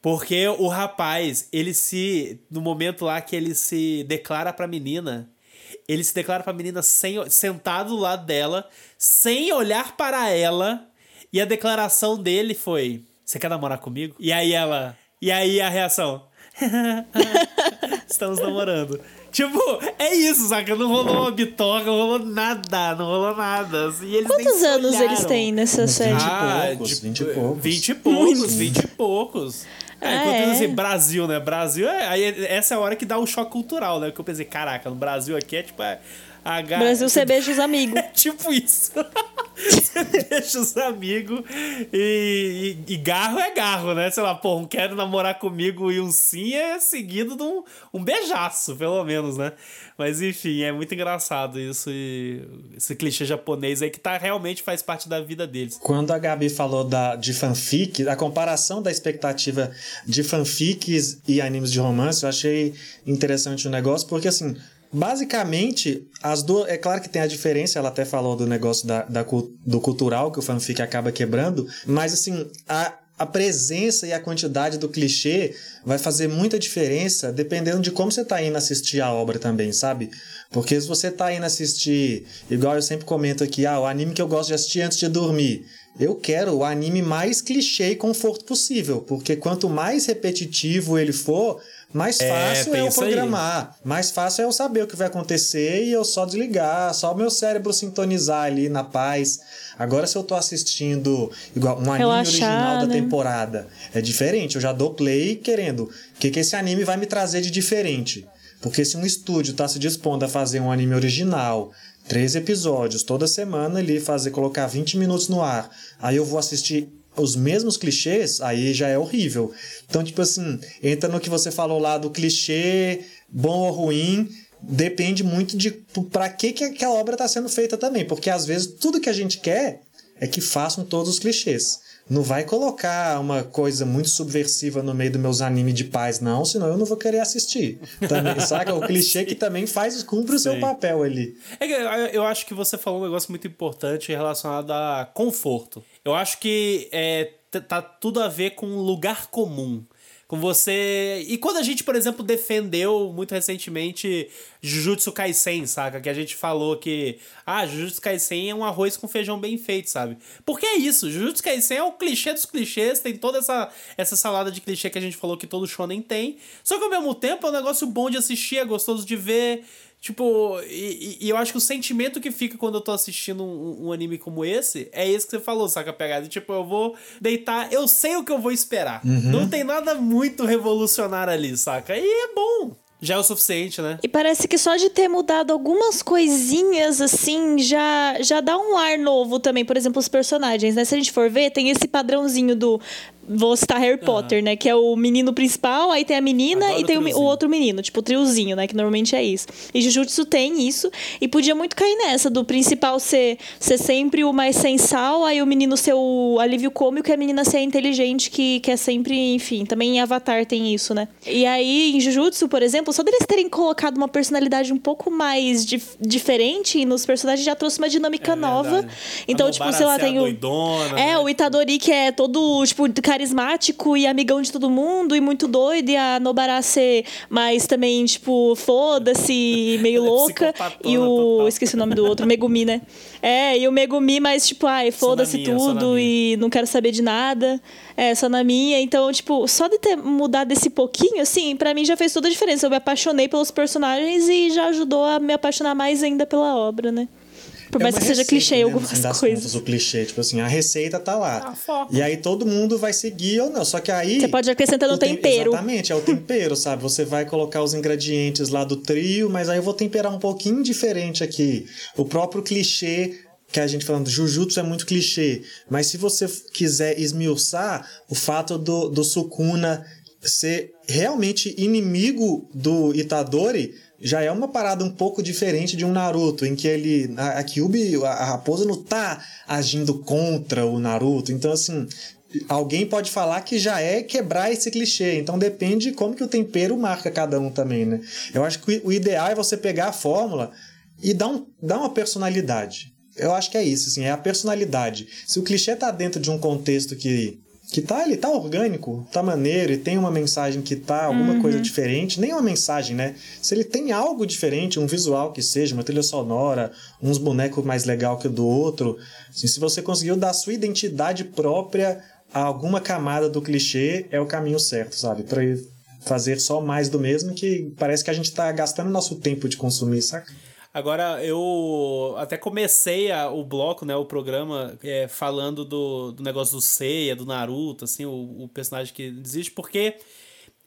Speaker 1: Porque o rapaz, ele se. No momento lá que ele se declara pra menina, ele se declara pra menina sem, sentado do lado dela, sem olhar para ela, e a declaração dele foi: Você quer namorar comigo? E aí ela. E aí a reação: Estamos namorando. Tipo, é isso, saca? Não rolou uma bitoca, não rolou nada, não rolou nada. E eles
Speaker 4: Quantos anos
Speaker 1: olharam.
Speaker 4: eles têm nessa série?
Speaker 2: 20 ah, e poucos, 20 e poucos.
Speaker 1: 20 e poucos, 20 e poucos. É, enquanto
Speaker 4: é?
Speaker 1: assim, Brasil, né? Brasil, é, aí essa é a hora que dá o choque cultural, né? Que eu pensei, caraca, no Brasil aqui é tipo. É, ga-
Speaker 4: Brasil, você beija os amigos.
Speaker 1: É tipo isso. Você deixa os amigos e, e, e garro é garro, né? Sei lá, pô, um quero namorar comigo e um sim é seguido de um, um beijaço, pelo menos, né? Mas enfim, é muito engraçado isso e esse clichê japonês aí que tá, realmente faz parte da vida deles.
Speaker 2: Quando a Gabi falou da, de fanfic, a comparação da expectativa de fanfics e animes de romance, eu achei interessante o negócio, porque assim, basicamente, as duas. É claro que tem a diferença, ela até falou do negócio da, da do cultural que o fanfic acaba quebrando, mas assim, a. A presença e a quantidade do clichê vai fazer muita diferença dependendo de como você tá indo assistir a obra também, sabe? Porque se você tá indo assistir, igual eu sempre comento aqui, ah, o anime que eu gosto de assistir antes de dormir. Eu quero o anime mais clichê e conforto possível, porque quanto mais repetitivo ele for, mais fácil é, eu
Speaker 1: isso aí.
Speaker 2: programar. Mais fácil é eu saber o que vai acontecer e eu só desligar, só o meu cérebro sintonizar ali na paz. Agora, se eu tô assistindo igual um anime
Speaker 4: Relaxar,
Speaker 2: original da
Speaker 4: né?
Speaker 2: temporada, é diferente. Eu já dou play querendo. O que, que esse anime vai me trazer de diferente? Porque se um estúdio tá se dispondo a fazer um anime original, três episódios, toda semana ali, fazer, colocar 20 minutos no ar, aí eu vou assistir os mesmos clichês, aí já é horrível. Então, tipo assim, entra no que você falou lá do clichê, bom ou ruim, depende muito de para que, que aquela obra está sendo feita também. Porque às vezes tudo que a gente quer é que façam todos os clichês. Não vai colocar uma coisa muito subversiva no meio dos meus animes de paz, não, senão eu não vou querer assistir. Também, saca? O clichê que também faz, cumpre o seu
Speaker 1: Sim.
Speaker 2: papel ali.
Speaker 1: É eu- acho que você falou um negócio muito importante relacionado a conforto. Eu acho que é, tá tudo a ver com lugar comum. Com você. E quando a gente, por exemplo, defendeu muito recentemente Jujutsu Kaisen, saca? Que a gente falou que. Ah, Jujutsu Kaisen é um arroz com feijão bem feito, sabe? Porque é isso. Jujutsu Kaisen é o clichê dos clichês, tem toda essa, essa salada de clichê que a gente falou que todo shonen tem. Só que ao mesmo tempo é um negócio bom de assistir, é gostoso de ver. Tipo, e, e- eu acho que o sentimento que fica quando eu tô assistindo um, um anime como esse é esse que você falou, saca? Pegada. Tipo, eu vou deitar, eu sei o que eu vou esperar. Não tem nada muito revolucionário ali, saca? E é bom. Já é o suficiente, né?
Speaker 4: E parece que só de ter mudado algumas coisinhas, assim, já, já dá um ar novo também. Por exemplo, os personagens, né? Se a gente for ver, tem esse padrãozinho do vou citar Harry Potter, né? Que é o menino principal, aí tem a menina Adoro e tem o, o, outro menino, tipo o triozinho, né? Que normalmente é isso. E Jujutsu tem isso, e podia muito cair nessa, do principal ser, ser sempre o mais sensal, aí o menino ser o alívio cômico e a menina ser a inteligente, que, que é sempre, enfim, também em Avatar tem isso, né? E aí, em Jujutsu, por exemplo, só deles terem colocado uma personalidade um pouco mais dif diferente nos personagens já trouxe uma dinâmica é nova. Então, tipo, sei lá, tem o. Doidona, é, né? o Itadori que é todo, tipo, carismático e amigão de todo mundo e muito doido, e a Nobara ser mais também, tipo, foda-se, meio louca. e o. Total. Esqueci o nome do outro, Megumi, né? É, e o Megumi, mais tipo, ai, foda-se tudo e não quero saber de nada. É, só na minha. Então, tipo, só de ter mudado esse pouquinho, assim, para mim já fez toda a diferença. Eu me apaixonei pelos personagens e já ajudou a me apaixonar mais ainda pela obra, né? Por é mais que seja clichê né, algumas coisas. Contas,
Speaker 2: o clichê, tipo assim, a receita tá lá. Ah, e aí todo mundo vai seguir ou não. Só que aí.
Speaker 4: Você pode acrescentar no tempero.
Speaker 2: Exatamente, é o tempero, sabe? Você vai colocar os ingredientes lá do trio, mas aí eu vou temperar um pouquinho diferente aqui. O próprio clichê que a gente falando, Jujutsu é muito clichê, mas se você quiser esmiuçar o fato do, do Sukuna ser realmente inimigo do Itadori, já é uma parada um pouco diferente de um Naruto, em que ele. A, a Kyubi, a, a raposa não tá agindo contra o Naruto. Então, assim, alguém pode falar que já é quebrar esse clichê. Então depende de como que o tempero marca cada um também, né? Eu acho que o ideal é você pegar a fórmula e dar, um, dar uma personalidade. Eu acho que é isso, assim, é a personalidade. Se o clichê tá dentro de um contexto que que tá ali, tá orgânico, tá maneiro e tem uma mensagem que tá alguma uhum. coisa diferente, nem uma mensagem, né? Se ele tem algo diferente, um visual que seja, uma trilha sonora, uns bonecos mais legal que o do outro, assim, se você conseguiu dar sua identidade própria a alguma camada do clichê, é o caminho certo, sabe? Para fazer só mais do mesmo que parece que a gente tá gastando nosso tempo de consumir, saca?
Speaker 1: Agora, eu até comecei a, o bloco, né, o programa, é, falando do, do negócio do Seiya, do Naruto, assim, o, o personagem que existe, porque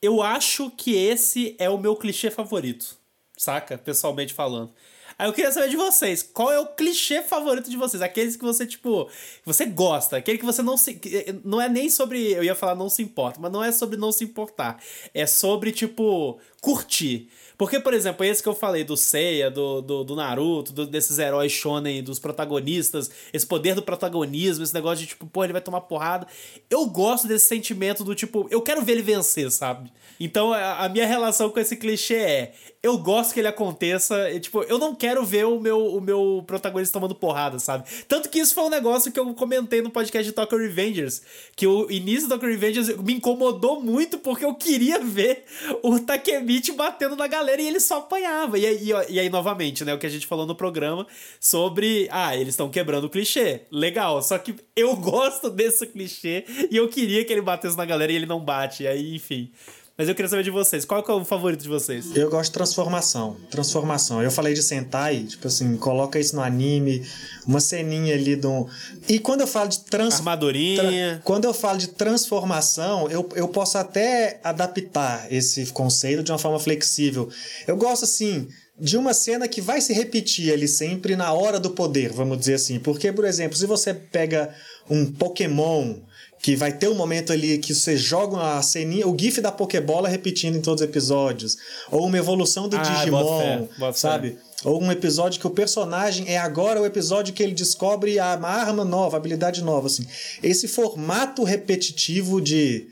Speaker 1: eu acho que esse é o meu clichê favorito, saca? Pessoalmente falando. Aí eu queria saber de vocês, qual é o clichê favorito de vocês? Aqueles que você, tipo, você gosta, aquele que você não se. Não é nem sobre. Eu ia falar não se importa, mas não é sobre não se importar. É sobre, tipo, curtir. Porque, por exemplo, esse que eu falei do Seiya, do, do, do Naruto, do, desses heróis shonen, dos protagonistas, esse poder do protagonismo, esse negócio de tipo, pô, ele vai tomar porrada. Eu gosto desse sentimento do tipo, eu quero ver ele vencer, sabe? Então a, a minha relação com esse clichê é: eu gosto que ele aconteça, e, tipo, eu não quero ver o meu, o meu protagonista tomando porrada, sabe? Tanto que isso foi um negócio que eu comentei no podcast de Tokyo Revengers, que o início do Tokyo Revengers me incomodou muito porque eu queria ver o Takemichi batendo na galera e ele só apanhava. E aí, e aí, novamente, né, o que a gente falou no programa sobre, ah, eles estão quebrando o clichê. Legal, só que eu gosto desse clichê e eu queria que ele batesse na galera e ele não bate. E aí, enfim. Mas eu queria saber de vocês. Qual é o favorito de vocês?
Speaker 2: Eu gosto de transformação. Transformação. Eu falei de Sentai, tipo assim, coloca isso no anime, uma ceninha ali do. E quando eu falo de trans...
Speaker 1: Armadurinha.
Speaker 2: Tra... Quando eu falo de transformação, eu, eu posso até adaptar esse conceito de uma forma flexível. Eu gosto assim de uma cena que vai se repetir ali sempre na hora do poder, vamos dizer assim. Porque, por exemplo, se você pega um Pokémon que vai ter um momento ali que você joga a ceninha, o GIF da Pokébola repetindo em todos os episódios. Ou uma evolução do ah, Digimon, bota fé, bota sabe? Fé. Ou um episódio que o personagem é agora o episódio que ele descobre a arma nova, a habilidade nova, assim. Esse formato repetitivo de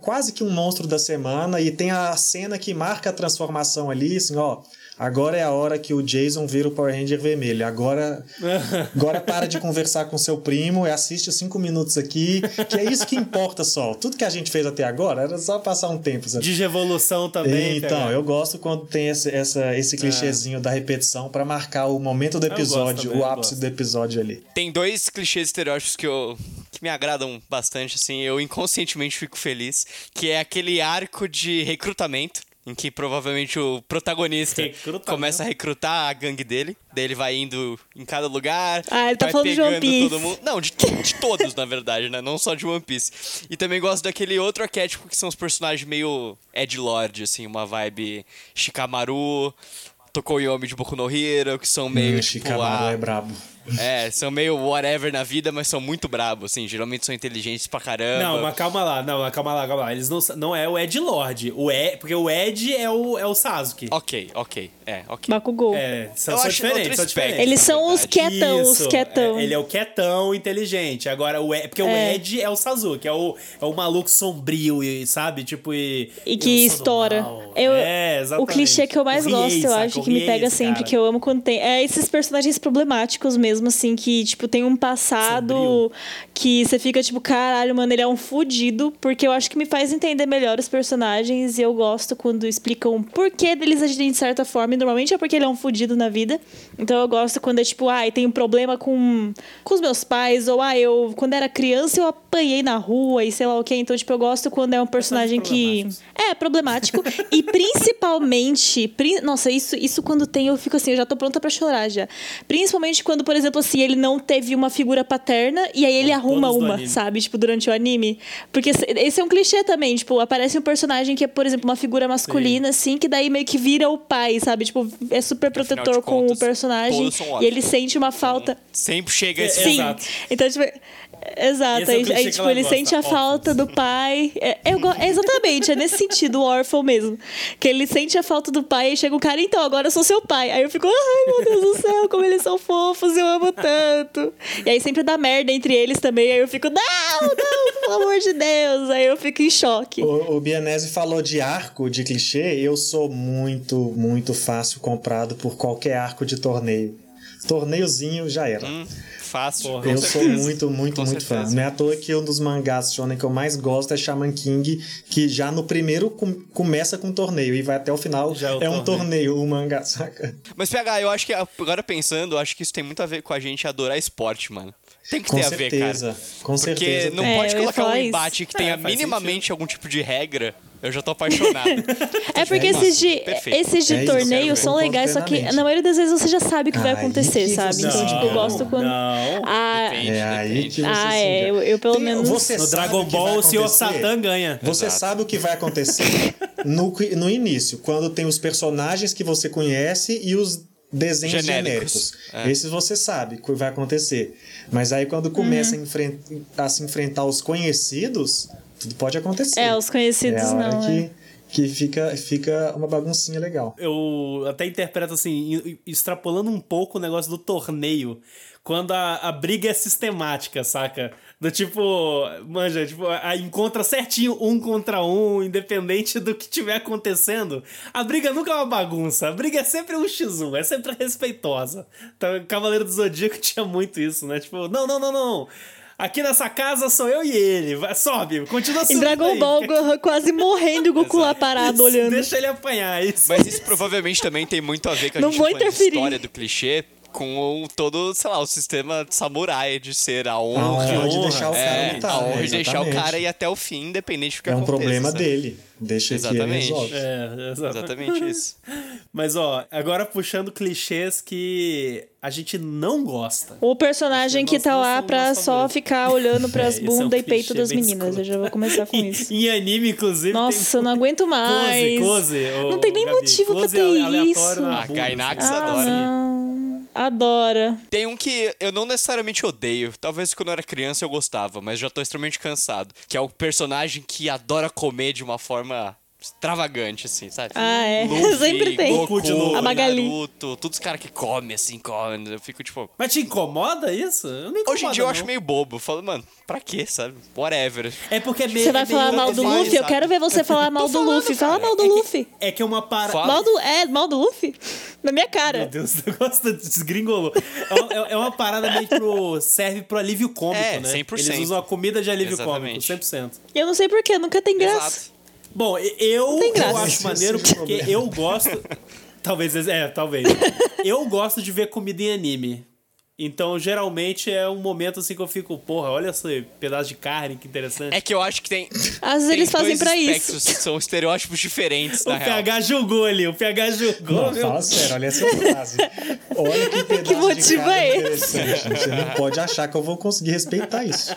Speaker 2: quase que um monstro da semana e tem a cena que marca a transformação ali, assim, ó Agora é a hora que o Jason vira o Power Ranger vermelho. Agora, agora para de conversar com seu primo e assiste cinco minutos aqui, que é isso que importa só. Tudo que a gente fez até agora era só passar um tempo. Sabe?
Speaker 1: De revolução também.
Speaker 2: Então, eu gosto quando tem esse, essa, esse clichêzinho é. da repetição para marcar o momento do episódio, também, o ápice do episódio ali.
Speaker 3: Tem dois clichês estereótipos que eu que me agradam bastante, assim, eu inconscientemente fico feliz, que é aquele arco de recrutamento em que provavelmente o protagonista começa a recrutar a gangue dele. Daí ele vai indo em cada lugar.
Speaker 4: Ah, ele tá falando de One Piece. Todo mundo.
Speaker 3: Não, de, de todos, na verdade, né? Não só de One Piece. E também gosto daquele outro arquétipo que são os personagens meio Ed Lord, assim, uma vibe Shikamaru, Tokoyomi de Boku no Hero, que são meio. Hum,
Speaker 2: tipo, Shikamaru a... é brabo
Speaker 3: É, são meio whatever na vida, mas são muito brabos, assim. Geralmente são inteligentes pra caramba.
Speaker 1: Não, mas calma lá, não, mas calma lá, calma lá. Eles não, não é o Ed Lord. O Ed, porque o Ed é o, é o Sasuke.
Speaker 3: Ok, ok. É, ok.
Speaker 4: Bakugou.
Speaker 1: É, são, são diferentes, são diferentes.
Speaker 4: Eles são os quietão, os
Speaker 1: Isso,
Speaker 4: quietão.
Speaker 1: é, ele é o quietão inteligente. Agora, o Ed, porque o
Speaker 4: É.
Speaker 1: Ed é o Sasuke, é o, é o maluco sombrio, e, sabe? Tipo, e.
Speaker 4: E que estoura. Eu,
Speaker 1: é, exatamente.
Speaker 4: o clichê que eu mais
Speaker 1: O
Speaker 4: gosto, eu acho,
Speaker 1: O
Speaker 4: que me pega sempre,
Speaker 1: cara.
Speaker 4: que eu amo quando tem. É esses personagens problemáticos mesmo, assim, que, tipo, tem um passado
Speaker 1: Sombrio.
Speaker 4: que você fica, tipo, caralho, mano, ele é um fudido, porque eu acho que me faz entender melhor os personagens e eu gosto quando explicam o porquê deles agirem de certa forma. E normalmente é porque ele é um fudido na vida. Então eu gosto quando é tipo, ai, tem um problema com, com os meus pais, ou ah, eu, quando era criança, eu apanhei na rua e sei lá o que. Então, tipo, eu gosto quando é um personagem que. É, problemático. e principalmente. pri- Nossa, isso, isso quando tem, eu fico assim, eu já tô pronta pra chorar já. Principalmente quando, por exemplo, assim, ele não teve uma figura paterna e aí ele arruma uma, sabe? Tipo, durante o anime. Porque esse- é um clichê também, tipo, aparece um personagem que é, por exemplo, uma figura masculina, assim, que daí meio que vira o pai, sabe? Tipo, é super protetor com
Speaker 3: contas,
Speaker 4: o personagem e ele sente uma falta.
Speaker 3: Sempre chega
Speaker 1: É,
Speaker 3: esse
Speaker 4: Sim.
Speaker 1: Exato.
Speaker 4: Então, tipo. Exato,
Speaker 1: é
Speaker 4: aí, aí, tipo, ele
Speaker 1: gosta,
Speaker 4: sente a falta do pai. É, eu go- é exatamente, é nesse sentido, o órfão mesmo. Que ele sente a falta do pai e chega o cara, então, agora eu sou seu pai. Aí eu fico, ai meu Deus do céu, como eles são fofos, eu amo tanto. E aí sempre dá merda entre eles também, aí eu fico, não, não, pelo amor de Deus. Aí eu fico em choque.
Speaker 2: O, o Bianese falou de arco, de clichê. Eu sou muito, muito fácil comprado por qualquer arco de torneio. Torneiozinho já era.
Speaker 3: Hum, fácil.
Speaker 1: Porra.
Speaker 2: eu sou
Speaker 3: certeza.
Speaker 2: muito, muito,
Speaker 3: Com
Speaker 2: muito fã.
Speaker 3: certeza.
Speaker 2: Não é à toa que um dos mangás shonen que eu mais gosto é Shaman King, que já no primeiro com- começa com torneio e vai até o final.
Speaker 1: Já é
Speaker 2: é um
Speaker 1: torneio.
Speaker 2: torneio, o mangá, saca?
Speaker 3: Mas, PH, eu acho que agora pensando, eu acho que isso tem muito a ver com a gente adorar esporte, mano. Tem que
Speaker 2: Com
Speaker 3: ter a ver,
Speaker 2: certeza.
Speaker 3: cara.
Speaker 2: Com
Speaker 3: Porque
Speaker 2: certeza.
Speaker 3: não
Speaker 4: É,
Speaker 3: pode colocar um
Speaker 4: falar isso.
Speaker 3: embate que
Speaker 1: É,
Speaker 3: tenha
Speaker 1: faz
Speaker 3: minimamente algum tipo de regra. Eu já tô apaixonado.
Speaker 4: É porque
Speaker 2: É
Speaker 4: esses de,
Speaker 3: Perfeito.
Speaker 4: esses de
Speaker 2: É
Speaker 4: torneio são legais, só que na maioria das vezes você já sabe o que vai
Speaker 2: Aí
Speaker 4: acontecer,
Speaker 2: que
Speaker 4: sabe?
Speaker 2: você
Speaker 4: Então,
Speaker 2: se
Speaker 4: tipo, eu gosto quando.
Speaker 1: Não.
Speaker 4: Ah,
Speaker 3: Depende.
Speaker 2: É aí que você
Speaker 4: Ah, é, eu- eu pelo menos-
Speaker 2: você
Speaker 1: No
Speaker 2: sabe
Speaker 1: Dragon
Speaker 2: o que vai
Speaker 1: Ball, o Senhor
Speaker 2: acontecer.
Speaker 1: Satã ganha.
Speaker 2: Você
Speaker 3: Exato.
Speaker 2: sabe o que vai acontecer no, no início, quando tem os personagens que você conhece e os desenhos
Speaker 3: Genéricos.
Speaker 2: genéricos.
Speaker 3: É.
Speaker 2: Esses você sabe o que vai acontecer. Mas aí quando começa a,
Speaker 4: Uhum.
Speaker 2: enfren- a se enfrentar os conhecidos, tudo pode acontecer.
Speaker 4: É, os conhecidos
Speaker 2: é a hora
Speaker 4: não,
Speaker 2: que,
Speaker 4: é.
Speaker 2: que fica, fica uma baguncinha legal.
Speaker 1: Eu até interpreto assim, extrapolando um pouco o negócio do torneio. Quando a, a briga é sistemática, saca? Do tipo, manja, tipo, a, encontra certinho um contra um, independente do que tiver acontecendo. A briga nunca é uma bagunça, a briga é sempre um x1, é sempre respeitosa. Então, Cavaleiro do Zodíaco tinha muito isso, né? Tipo, não, não, não, não. Aqui nessa casa sou eu e ele. Vai, sobe, continua
Speaker 4: Em
Speaker 1: subindo
Speaker 4: Dragon
Speaker 1: aí.
Speaker 4: Ball, Gohan quase morrendo e o Goku lá parado
Speaker 1: Isso,
Speaker 4: olhando.
Speaker 1: Deixa ele apanhar, isso.
Speaker 3: Mas isso provavelmente também tem muito a ver com a
Speaker 4: Não
Speaker 3: gente
Speaker 4: vou interferir.
Speaker 3: história do clichê com o, todo, sei lá, o sistema de samurai de ser a
Speaker 2: A
Speaker 3: honra.
Speaker 2: honra de
Speaker 1: honra,
Speaker 2: deixar o cara
Speaker 3: É,
Speaker 2: lutar.
Speaker 3: a honra
Speaker 2: né?
Speaker 3: de deixar o
Speaker 2: Exatamente.
Speaker 3: cara ir até o fim, independente do que
Speaker 2: É um
Speaker 3: aconteça.
Speaker 2: problema
Speaker 3: sabe?
Speaker 2: dele. Deixa que ele
Speaker 3: Exatamente.
Speaker 2: resolve.
Speaker 1: É, exatamente.
Speaker 3: Exatamente isso.
Speaker 1: Mas ó, agora puxando clichês que a gente não gosta.
Speaker 4: O personagem que tá lá pra só ficar olhando pras
Speaker 1: É, esse é um
Speaker 4: e peito das meninas.
Speaker 1: escroto.
Speaker 4: Eu já vou começar com isso.
Speaker 1: em anime, inclusive.
Speaker 4: Nossa,
Speaker 1: tem...
Speaker 4: eu não aguento mais.
Speaker 1: Close, close.
Speaker 4: Não tem nem
Speaker 1: Gabi,
Speaker 4: motivo pra
Speaker 1: close
Speaker 4: ter
Speaker 1: aleatório
Speaker 4: isso.
Speaker 1: na
Speaker 3: Ah,
Speaker 1: bunda,
Speaker 3: Gainax
Speaker 1: assim.
Speaker 4: Ah,
Speaker 3: adora.
Speaker 4: não. Adora.
Speaker 3: Tem um que eu não necessariamente odeio. Talvez quando eu era criança eu gostava, mas já tô extremamente cansado. Que é o personagem que adora comer de uma forma extravagante, assim, sabe?
Speaker 4: Ah, é.
Speaker 3: Luffy,
Speaker 4: Sempre tem.
Speaker 3: Goku,
Speaker 1: de novo.
Speaker 4: A Magali.
Speaker 3: Naruto, todos os caras que comem, assim, comem. Eu fico tipo...
Speaker 1: Mas te incomoda isso? Eu não incomoda,
Speaker 3: Hoje em dia eu
Speaker 1: não.
Speaker 3: acho meio bobo. Eu falo, mano, pra quê, sabe? Whatever.
Speaker 1: É porque é meio.
Speaker 4: Você vai
Speaker 1: é meio-
Speaker 4: falar mal do Luffy? Eu
Speaker 3: sabe?
Speaker 4: quero ver você falar mal do
Speaker 3: falando,
Speaker 4: Luffy. Fala
Speaker 3: cara.
Speaker 4: mal do
Speaker 1: É que-
Speaker 4: Luffy.
Speaker 1: É que é uma parada.
Speaker 3: Fala.
Speaker 4: Mal do. É, mal do Luffy? Na minha
Speaker 1: Meu
Speaker 4: cara.
Speaker 1: Deus, o negócio desgringolou. É, uma- é uma parada meio pro. serve pro alívio cômico,
Speaker 3: É,
Speaker 1: né?
Speaker 3: 100%.
Speaker 1: Eles usam a comida de alívio
Speaker 3: Exatamente.
Speaker 1: cômico, 100%.
Speaker 4: E eu não sei porquê, nunca tem graça.
Speaker 3: Exato.
Speaker 1: Bom, eu, eu acho
Speaker 2: Esse
Speaker 1: maneiro
Speaker 2: o
Speaker 1: porque
Speaker 2: problema.
Speaker 1: eu gosto. talvez, é, talvez. eu gosto de ver comida em anime. Então, geralmente é um momento assim que eu fico, porra, olha esse pedaço de carne, que interessante.
Speaker 3: É que eu acho que tem.
Speaker 4: Às vezes eles fazem pra isso.
Speaker 3: São estereótipos diferentes,
Speaker 1: o
Speaker 3: na real.
Speaker 1: PH julgou ali, o PH julgou.
Speaker 2: Não,
Speaker 1: viu?
Speaker 2: fala sério, olha essa frase. Olha que pedaço
Speaker 4: Que motivo
Speaker 2: de carne
Speaker 4: é
Speaker 2: interessante. Você não pode achar que eu vou conseguir respeitar isso.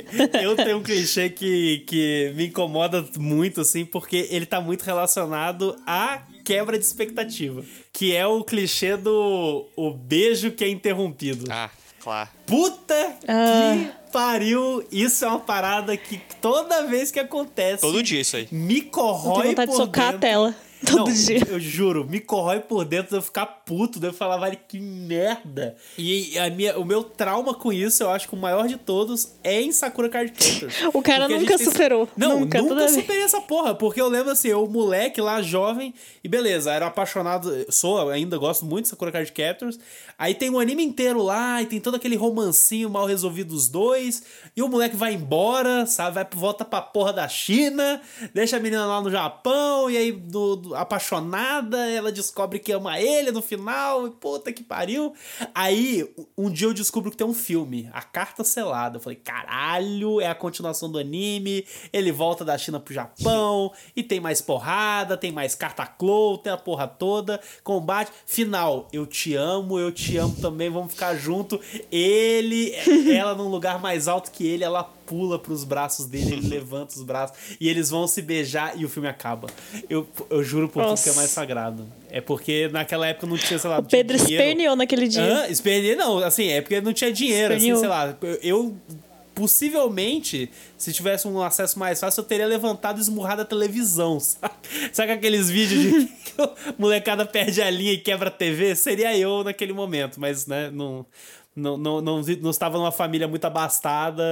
Speaker 1: Eu tenho um clichê que, que me incomoda muito, assim, porque ele tá muito relacionado a quebra de expectativa. Que é o clichê do o beijo que é interrompido.
Speaker 3: Ah, claro.
Speaker 1: Puta
Speaker 4: Ah.
Speaker 1: que pariu! Isso é uma parada que toda vez que acontece.
Speaker 3: Todo dia isso aí.
Speaker 1: Me
Speaker 4: Eu
Speaker 1: corrói
Speaker 4: tenho vontade de
Speaker 1: por
Speaker 4: socar a
Speaker 1: dentro.
Speaker 4: tela todo
Speaker 1: Não,
Speaker 4: dia.
Speaker 1: Eu juro, me corrói por dentro de eu ficar puto, de eu falar, vale, que merda. E a minha, o meu trauma com isso, eu acho que o maior de todos é em Sakura Card Captors.
Speaker 4: O cara
Speaker 1: Porque
Speaker 4: nunca
Speaker 1: gente tem-
Speaker 4: superou.
Speaker 1: Não,
Speaker 4: Nunca,
Speaker 1: nunca, superei essa porra. Porque eu lembro assim, eu moleque lá, jovem, e beleza, era apaixonado, sou, ainda gosto muito de Sakura Card Captors. Aí tem um anime inteiro lá, e tem todo aquele romancinho mal resolvido dos dois, e o moleque vai embora, sabe? Vai, volta pra porra da China, deixa a menina lá no Japão, e aí, do, do- apaixonada, ela descobre que ama ele no final, e puta que pariu. Aí, um dia eu descubro que tem um filme, A Carta Selada. Eu falei, caralho, é a continuação do anime, ele volta da China pro Japão, e tem mais porrada, tem mais carta clow, tem a porra toda, combate. Final, eu te amo, eu te amo também, vamos ficar junto. Ele, ela num lugar mais alto que ele, ela pula pros braços dele, ele levanta os braços, e eles vão se beijar e o filme acaba. Eu, eu juro por tudo que é mais sagrado. É porque naquela época não tinha, sei lá,
Speaker 4: O Pedro
Speaker 1: dinheiro.
Speaker 4: esperneou naquele dia.
Speaker 1: Hã? Esperneei não, assim, é porque não tinha dinheiro, assim,
Speaker 4: Esperneou.
Speaker 1: sei lá. eu- Eu, possivelmente, se tivesse um acesso mais fácil, eu teria levantado e esmurrado a televisão, sabe? Sabe aqueles vídeos de que o molecada perde a linha e quebra a TV? Seria eu naquele momento, mas, né, não... Não, não, não, não estava numa família muito abastada.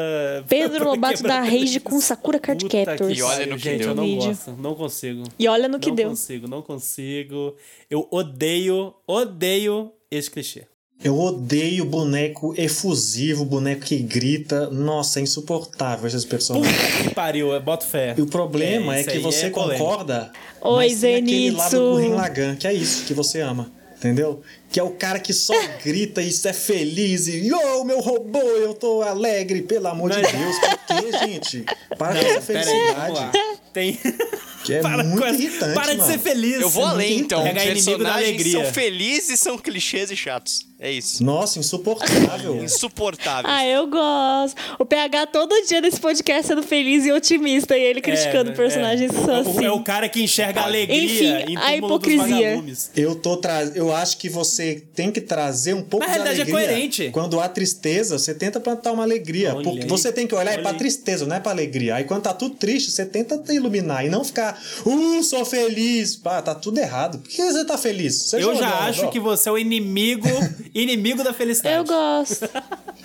Speaker 4: Pedro Lobato da Rage com Sakura Card Captors.
Speaker 3: E olha no que
Speaker 1: gente,
Speaker 3: deu.
Speaker 1: eu não
Speaker 4: Vídeo.
Speaker 1: gosto, não consigo.
Speaker 4: E olha no que
Speaker 1: não
Speaker 4: deu.
Speaker 1: consigo, não consigo. Eu odeio, odeio esse clichê.
Speaker 2: Eu odeio boneco efusivo, boneco que grita. Nossa, é insuportável esses personagens.
Speaker 1: Que pariu, eu boto fé.
Speaker 2: E o problema é,
Speaker 1: isso
Speaker 2: que você
Speaker 1: é
Speaker 2: concorda.
Speaker 4: Oi,
Speaker 2: mas tem aquele lado do
Speaker 4: Zenitsu.
Speaker 2: Gurren Lagann, que é isso que você ama. Entendeu? Que é o cara que só grita e é feliz e Yo, meu robô, eu tô alegre, pelo amor de Deus. Por quê, gente? Para com essa
Speaker 1: Pera aí,
Speaker 2: felicidade.
Speaker 1: Tem.
Speaker 2: Que é
Speaker 1: para
Speaker 2: muito irritante,
Speaker 1: Para de
Speaker 2: mano.
Speaker 1: ser feliz.
Speaker 3: Eu vou
Speaker 2: é
Speaker 3: além, então.
Speaker 1: Pegar inimigo da
Speaker 3: Personagens
Speaker 1: alegria.
Speaker 3: são felizes, são clichês e chatos. É isso.
Speaker 2: Nossa, insuportável.
Speaker 3: Insuportáveis.
Speaker 4: Ah, eu gosto. O PH todo dia nesse podcast sendo feliz e otimista e ele criticando
Speaker 1: É,
Speaker 4: personagens
Speaker 1: é.
Speaker 4: só
Speaker 1: É o-
Speaker 4: assim.
Speaker 1: É o cara que enxerga a alegria
Speaker 4: Enfim,
Speaker 1: em
Speaker 4: a hipocrisia.
Speaker 2: Eu tô tra... eu acho que você tem que trazer um pouco
Speaker 1: Na
Speaker 2: de
Speaker 1: realidade, é
Speaker 2: alegria.
Speaker 1: coerente.
Speaker 2: Quando há tristeza, você tenta plantar uma alegria,
Speaker 1: Olha
Speaker 2: porque você tem que olhar
Speaker 1: olha
Speaker 2: é pra
Speaker 1: aí.
Speaker 2: tristeza, não é pra alegria. Aí quando tá tudo triste, você tenta iluminar e não ficar, uh, sou feliz. Pá, tá tudo errado. Por que você tá feliz? Você
Speaker 1: Eu já acho
Speaker 2: ó.
Speaker 1: que você é o inimigo, inimigo da felicidade.
Speaker 4: Eu gosto.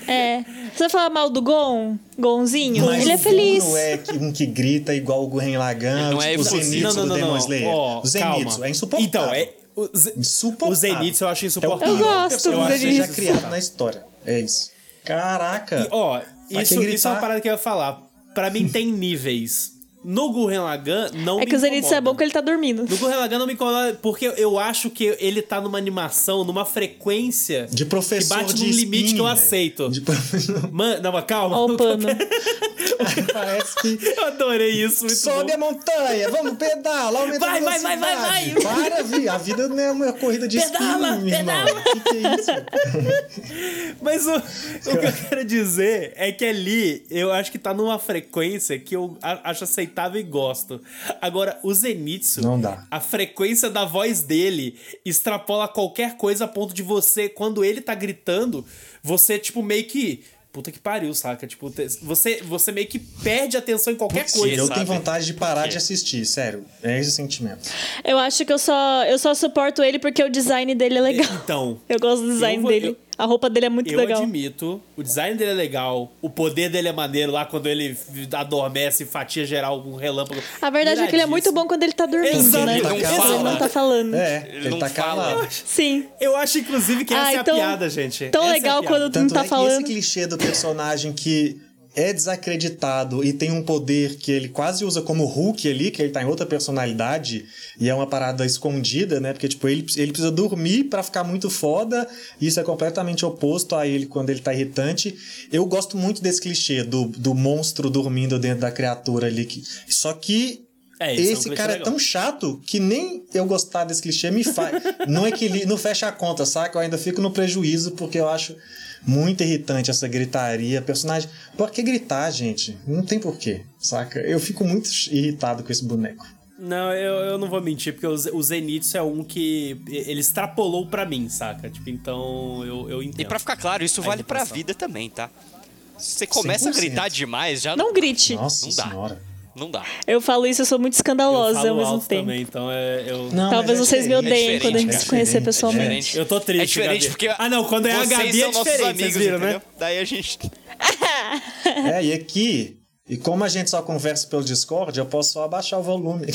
Speaker 4: É. Você vai falar mal do Gon? Gonzinho?
Speaker 2: Mas
Speaker 4: ele é
Speaker 2: o Gon
Speaker 4: feliz.
Speaker 2: Não é que- um que grita igual o Gurren Lagann,
Speaker 3: Não é
Speaker 2: tipo o
Speaker 3: efusivo.
Speaker 2: Zenitsu do Demon Slayer.
Speaker 1: Ó,
Speaker 2: o Zenitsu
Speaker 1: calma.
Speaker 2: é insuportável.
Speaker 1: Então, é. O, Z-
Speaker 2: Insuportável.
Speaker 1: o Zenitsu eu acho
Speaker 2: É o
Speaker 1: insuportável.
Speaker 4: Eu gosto do
Speaker 2: personagem que
Speaker 4: Zenitsu.
Speaker 2: já criado na história. É isso. Caraca.
Speaker 1: Ó,
Speaker 2: Pra
Speaker 1: isso, isso é uma parada que eu ia falar. Pra mim tem níveis. No Gurren Lagann, não
Speaker 4: É
Speaker 1: me
Speaker 4: que o Zenitsu é bom que ele tá dormindo.
Speaker 1: No Gurren Lagann não me incomoda porque eu acho que ele tá numa animação, numa frequência
Speaker 2: De professor
Speaker 1: que bate
Speaker 2: de
Speaker 1: num limite que eu aceito.
Speaker 2: De professor...
Speaker 1: Mano, não, mas calma.
Speaker 4: Ó o pano.
Speaker 2: Parece que
Speaker 1: Eu adorei isso. Muito
Speaker 2: sobe
Speaker 1: bom.
Speaker 2: a montanha, vamos pedala, aumenta
Speaker 1: Vai,
Speaker 2: a
Speaker 1: vai, vai, vai, vai.
Speaker 2: Para, vi, a vida não é uma corrida de
Speaker 1: Pedala,
Speaker 2: irmão.
Speaker 1: pedala.
Speaker 2: O que, que é isso?
Speaker 1: Mas o, o que eu quero dizer é que ali eu acho que tá numa frequência que eu acho aceitável e gosto. Agora, o Zenitsu,
Speaker 2: Não dá.
Speaker 1: a frequência da voz dele extrapola qualquer coisa a ponto de você, quando ele tá gritando, você, tipo, meio que. Puta que pariu, saca? Tipo, você, você meio que perde atenção em qualquer coisa.
Speaker 2: eu
Speaker 1: sabe?
Speaker 2: tenho vontade de parar de assistir, sério. É esse o sentimento.
Speaker 4: Eu acho que eu só, eu só suporto ele porque o design dele é legal.
Speaker 1: Então,
Speaker 4: Eu gosto do design
Speaker 1: Eu vou-
Speaker 4: dele.
Speaker 1: eu-
Speaker 4: A roupa dele é muito
Speaker 1: Eu
Speaker 4: legal.
Speaker 1: admito, o design dele é legal, o poder dele é maneiro lá quando ele adormece e fatia geral um relâmpago.
Speaker 4: A verdade é que ele é muito bom quando ele tá dormindo,
Speaker 1: Exato,
Speaker 4: né?
Speaker 1: ele
Speaker 3: não fala.
Speaker 4: ele não tá falando.
Speaker 2: É,
Speaker 3: Ele
Speaker 2: ele,
Speaker 3: não
Speaker 2: tá calado.
Speaker 4: Sim.
Speaker 1: Eu acho, inclusive, que
Speaker 4: Ah,
Speaker 1: essa
Speaker 4: então-
Speaker 1: é a piada, gente.
Speaker 4: tão
Speaker 1: Essa é
Speaker 4: legal
Speaker 1: piada.
Speaker 4: quando-
Speaker 2: Tanto
Speaker 4: Não tá
Speaker 2: é
Speaker 4: falando.
Speaker 2: esse clichê do personagem que é desacreditado e tem um poder que ele quase usa como Hulk ali, que ele tá em outra personalidade e é uma parada escondida, né? Porque, tipo, ele, ele precisa dormir pra ficar muito foda e isso é completamente oposto a ele quando ele tá irritante. Eu gosto muito desse clichê do, do monstro dormindo dentro da criatura ali. Que, só que
Speaker 1: É, isso é um
Speaker 2: esse cara é
Speaker 1: legal.
Speaker 2: tão chato que nem eu gostar desse clichê me faz. não, equili não fecha a conta, saca? Eu ainda fico no prejuízo porque eu acho muito irritante essa gritaria. Personagem. Por que gritar, gente? Não tem porquê, saca? Eu fico muito irritado com esse boneco.
Speaker 1: Não, eu, eu não vou mentir, porque o, Zenitsu é um que ele extrapolou pra mim, saca? Tipo, então eu, eu entendo.
Speaker 3: E pra ficar claro, isso vale pra vida também, tá? Se você começa 100%. a gritar demais, já
Speaker 4: não. Não grite.
Speaker 2: Nossa
Speaker 3: não
Speaker 2: senhora.
Speaker 3: Não dá.
Speaker 4: Eu falo isso, eu sou muito escandalosa ao mesmo tempo.
Speaker 1: Também, então é, eu...
Speaker 4: não, Talvez é vocês me odeiem é quando a gente se conhecer pessoalmente.
Speaker 1: É eu tô triste. É
Speaker 3: diferente
Speaker 1: Gabi.
Speaker 3: porque.
Speaker 1: Ah, não, quando é a Gabi é diferente, amigos, vocês viram, né?
Speaker 3: Daí a gente.
Speaker 2: é, e aqui e como a gente só conversa pelo Discord, eu posso só abaixar o volume.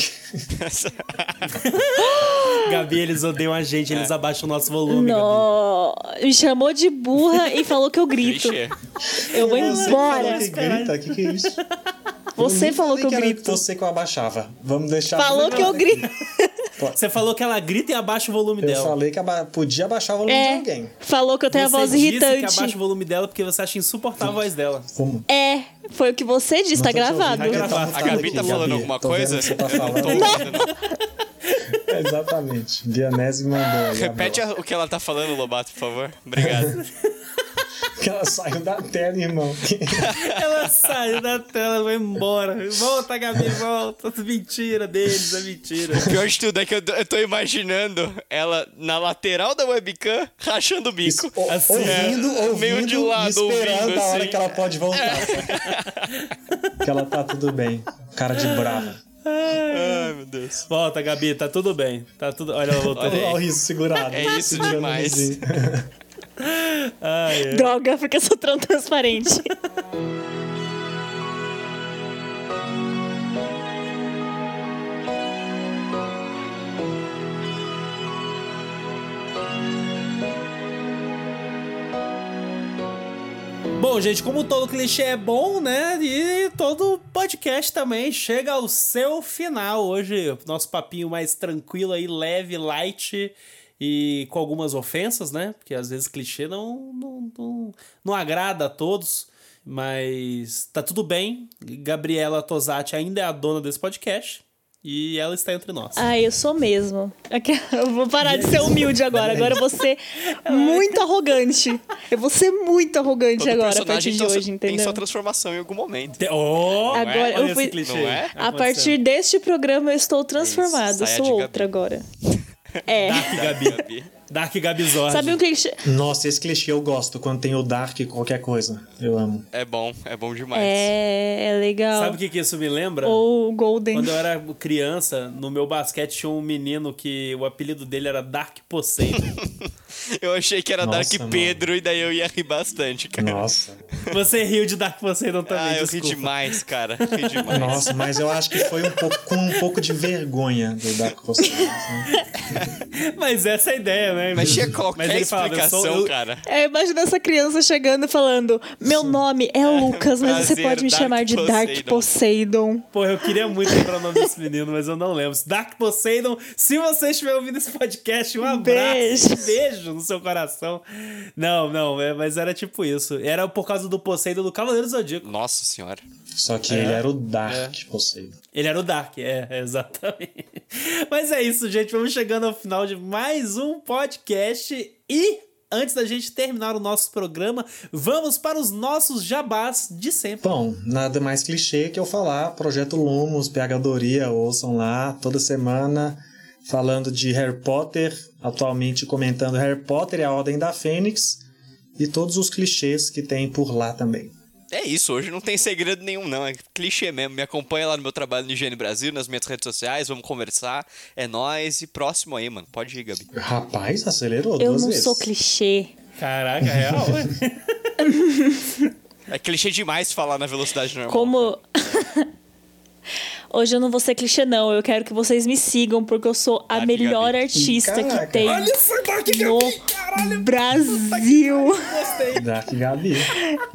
Speaker 1: Gabi, eles odeiam a gente, eles é. abaixam o nosso volume.
Speaker 4: Não. Me chamou de burra e falou que eu grito. Eu vou embora. Você
Speaker 2: falou que grita? O que, que é isso?
Speaker 4: Você falou que eu grito.
Speaker 2: Você que eu abaixava. Vamos deixar.
Speaker 4: Falou que eu grito.
Speaker 1: Você falou que ela grita e abaixa o volume
Speaker 2: eu
Speaker 1: dela.
Speaker 2: Eu falei que aba podia abaixar o volume
Speaker 4: é,
Speaker 2: de alguém.
Speaker 4: Falou que eu tenho
Speaker 1: você
Speaker 4: a voz
Speaker 1: disse
Speaker 4: irritante.
Speaker 1: que abaixa o volume dela porque você acha insuportável a voz dela.
Speaker 2: Como?
Speaker 4: É, foi o que você disse, tá gravado.
Speaker 3: Tá gravado. A Gabi tá falando Gabi, alguma coisa?
Speaker 2: Você tá falando. é, exatamente. Dionese mandou.
Speaker 3: Repete o que ela tá falando, Lobato, por favor. Obrigado.
Speaker 2: que ela saiu da tela, irmão.
Speaker 1: ela saiu da tela, vai embora. Volta, Gabi, volta. Mentira deles, é mentira.
Speaker 3: O pior de tudo é que eu, eu tô imaginando ela na lateral da webcam rachando o bico.
Speaker 2: Isso, assim, ouvindo, é, ouvindo, meio de lado, esperando ouvindo, a hora assim. que ela pode voltar. É. que ela tá tudo bem. Cara de brava.
Speaker 3: Ai, meu Deus.
Speaker 1: Volta, Gabi, tá tudo bem. Tá tudo. Olha, voltou.
Speaker 2: Olha, Olha o riso segurado.
Speaker 3: É isso demais.
Speaker 4: Ah, é. Droga, porque eu sou tão transparente.
Speaker 1: Bom, gente, como todo clichê é bom, né? E todo podcast também chega ao seu final. Hoje, nosso papinho mais tranquilo aí, leve, light e com algumas ofensas, né? Porque às vezes clichê não, não, não, não agrada a todos. Mas tá tudo bem. Gabriela Tosati ainda é a dona desse podcast. E ela está entre nós.
Speaker 4: Ah, eu sou mesmo. Eu vou parar de ser humilde agora. Agora eu vou ser muito arrogante. Eu vou ser muito arrogante Todo agora a partir de hoje, entendeu?
Speaker 3: Tem sua transformação em algum momento.
Speaker 1: Oh,
Speaker 4: agora
Speaker 1: é?
Speaker 4: eu fui... Não é? A partir deste programa eu estou transformada. Eu sou outra agora. É.
Speaker 1: Dark Gabi. Dark Gabizord.
Speaker 4: Sabe um clichê?
Speaker 2: Nossa, esse clichê eu gosto quando tem o Dark qualquer coisa. Eu amo.
Speaker 3: É bom, é bom demais.
Speaker 4: É, é legal.
Speaker 1: Sabe o que, que isso me lembra?
Speaker 4: Ou Golden.
Speaker 1: Quando eu era criança, no meu basquete tinha um menino que o apelido dele era Dark Poseidon.
Speaker 3: eu achei que era Nossa, Dark mano. Pedro e daí eu ia rir bastante, cara.
Speaker 2: Nossa.
Speaker 1: Você riu de Dark Poseidon também, Ah,
Speaker 3: eu
Speaker 1: desculpa.
Speaker 3: ri demais, cara. Ri demais.
Speaker 2: Nossa, mas eu acho que foi um pouco, com um pouco de vergonha do Dark Poseidon.
Speaker 1: Mas essa é a ideia, né?
Speaker 3: Mas tinha qualquer mas explicação, fala, eu... cara.
Speaker 4: É, imagina essa criança chegando e falando: Meu nome é Lucas, mas você pode me Dark chamar de Poseidon. Dark Poseidon.
Speaker 1: Pô, eu queria muito lembrar o nome desse menino, mas eu não lembro. Dark Poseidon, se você estiver ouvindo esse podcast, um abraço. Beijo. Um beijo no seu coração. Não, não, é, mas era tipo isso. Era por causa do Poseidon do Cavaleiro Zodíaco.
Speaker 3: Nossa senhora.
Speaker 2: Só que é, ele era o Dark é. Poseidon.
Speaker 1: Ele era o Dark, é, exatamente. Mas é isso, gente. Vamos chegando ao final de mais um podcast. E antes da gente terminar o nosso programa, vamos para os nossos jabás de sempre.
Speaker 2: Bom, nada mais clichê que eu falar. Projeto Lumos, Pegadoria, ouçam lá toda semana. Falando de Harry Potter, atualmente comentando Harry Potter e a Ordem da Fênix. E todos os clichês que tem por lá também.
Speaker 3: É isso, hoje não tem segredo nenhum, não. É clichê mesmo. Me acompanha lá no meu trabalho no Higiene Brasil, nas minhas redes sociais, vamos conversar. É nós e próximo aí, mano. Pode ir, Gabi.
Speaker 2: Rapaz, acelerou
Speaker 4: Eu
Speaker 2: duas
Speaker 4: não
Speaker 2: vezes.
Speaker 4: sou clichê.
Speaker 1: Caraca, é real,
Speaker 3: É clichê demais falar na velocidade normal.
Speaker 4: Como. Hoje eu não vou ser clichê, não. Eu quero que vocês me sigam, porque eu sou a melhor Gabi. artista Caraca. que tem
Speaker 1: Olha, foi Dark
Speaker 4: no
Speaker 1: Gabi,
Speaker 4: Brasil.
Speaker 1: Gostei.
Speaker 2: Dark Gabi.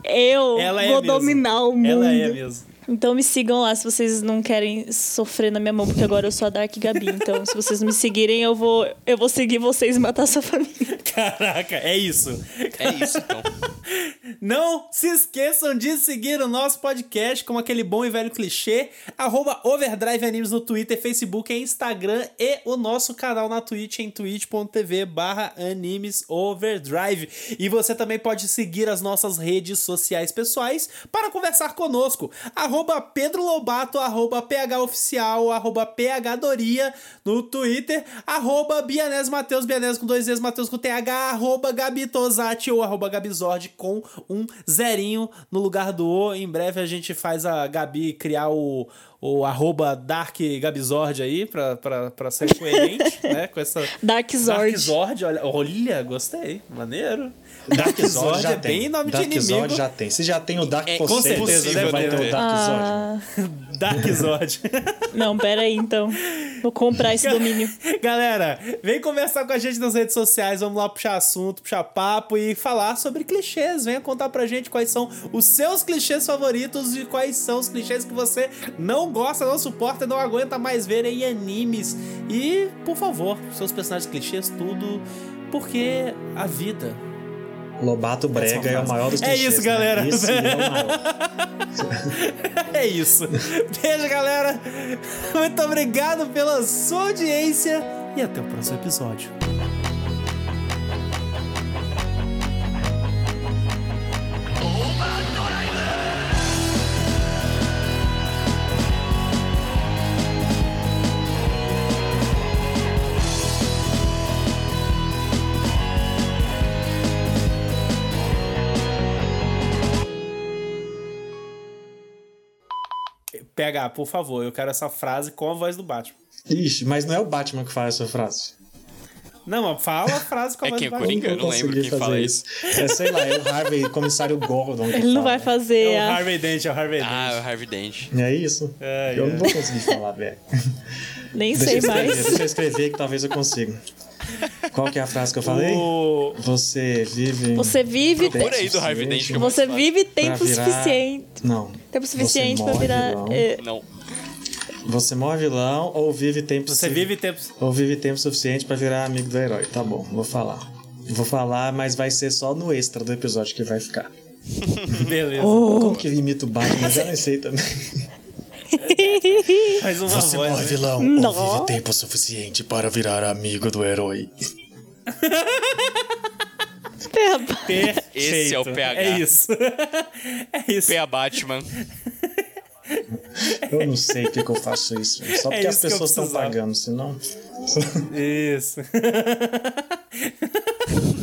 Speaker 4: Eu
Speaker 1: Ela é
Speaker 4: vou
Speaker 1: mesmo.
Speaker 4: dominar o mundo.
Speaker 1: Ela é mesmo.
Speaker 4: Então me sigam lá se vocês não querem sofrer na minha mão, porque agora eu sou a Dark Gabi. Então, se vocês me seguirem, eu vou, eu vou seguir vocês e matar sua família.
Speaker 1: Caraca, é isso.
Speaker 3: É isso, então.
Speaker 1: Não se esqueçam de seguir o nosso podcast com aquele bom e velho clichê, arroba Overdrive Animes no Twitter, Facebook e Instagram e o nosso canal na Twitch em twitch.tv barra Animes Overdrive. E você também pode seguir as nossas redes sociais pessoais para conversar conosco, arroba Pedro Lobato, arroba PHOficial, arroba PHDoria no Twitter, arroba Mateus, Bianese com dois vezes, Mateus com TH, arroba Gabi Tosati ou arroba Gabizord com um zerinho no lugar do O. Em breve a gente faz a Gabi criar o, o arroba Dark Gabizord aí pra, pra, pra ser coerente, né? Com essa.
Speaker 4: Dark Zord.
Speaker 1: Dark Zord, olha, olha, gostei. Maneiro. Dark Zord já é tem. bem nome
Speaker 2: Dark
Speaker 1: de inimigo.
Speaker 2: Zord já tem. Se já tem o Dark
Speaker 3: É,
Speaker 1: com certeza,
Speaker 2: vai ter. o Dark
Speaker 4: Ah,
Speaker 2: Zord.
Speaker 1: Dark Zord.
Speaker 4: não, pera aí então. Vou comprar esse domínio.
Speaker 1: Galera, vem conversar com a gente nas redes sociais, vamos lá puxar assunto, puxar papo e falar sobre clichês. Venha contar pra gente quais são os seus clichês favoritos e quais são os clichês que você não gosta, não suporta e não aguenta mais ver em animes. E, por favor, seus personagens clichês, tudo, porque a vida.
Speaker 2: Lobato Brega é o maior dos
Speaker 1: É
Speaker 2: clichês,
Speaker 1: isso,
Speaker 2: né?
Speaker 1: galera.
Speaker 2: Esse é o maior.
Speaker 1: É isso. Beijo, galera. Muito obrigado pela sua audiência e até o próximo episódio. PH, por favor, eu quero essa frase com a voz do Batman.
Speaker 2: Ixi, mas não é o Batman que fala essa frase.
Speaker 1: Não, mas fala a frase com a
Speaker 3: É
Speaker 1: voz
Speaker 3: quem?
Speaker 1: do
Speaker 3: O
Speaker 1: Batman.
Speaker 3: Coringa? Eu não lembro quem fala
Speaker 2: fazer
Speaker 3: isso.
Speaker 2: É, sei lá, é o Harvey, comissário Gordon.
Speaker 4: Ele não
Speaker 2: fala.
Speaker 4: vai fazer
Speaker 1: É o
Speaker 4: a...
Speaker 1: Harvey Dent, é o Harvey Dent.
Speaker 3: Ah, o Harvey Dent.
Speaker 2: É isso?
Speaker 1: É,
Speaker 2: eu
Speaker 1: é.
Speaker 2: não vou conseguir falar, velho.
Speaker 4: Nem
Speaker 2: Deixa
Speaker 4: sei
Speaker 2: escrever,
Speaker 4: mais.
Speaker 2: deixa eu escrever que talvez eu consiga. Qual que é a frase que eu falei?
Speaker 1: O...
Speaker 2: Você vive.
Speaker 4: Você vive...
Speaker 3: Procura aí do Harvey Dent.
Speaker 4: Você vive tempo
Speaker 2: virar-
Speaker 4: suficiente.
Speaker 2: Não.
Speaker 4: Tempo suficiente
Speaker 2: morre
Speaker 4: virar...
Speaker 2: vilão.
Speaker 4: é,
Speaker 3: Não.
Speaker 2: Você morre vilão ou vive tempo
Speaker 1: Você vive tempos.
Speaker 2: Ou vive tempo suficiente pra virar amigo do herói. Tá bom, vou falar. Vou falar, mas vai ser só no extra do episódio que vai ficar.
Speaker 1: Beleza.
Speaker 2: Como que eu imito o Batman? Eu já não sei também.
Speaker 1: Faz uma
Speaker 2: Você
Speaker 1: voz.
Speaker 2: morre vilão
Speaker 4: Não.
Speaker 2: ou vive tempo suficiente para virar amigo do herói.
Speaker 1: Perfeito.
Speaker 3: Esse é o PH.
Speaker 1: É isso. é isso.
Speaker 3: P.A. Batman.
Speaker 2: Eu não sei por que que eu faço isso. Só
Speaker 1: É
Speaker 2: porque as
Speaker 1: isso eu
Speaker 2: pessoas estão pagando, senão.
Speaker 1: Isso.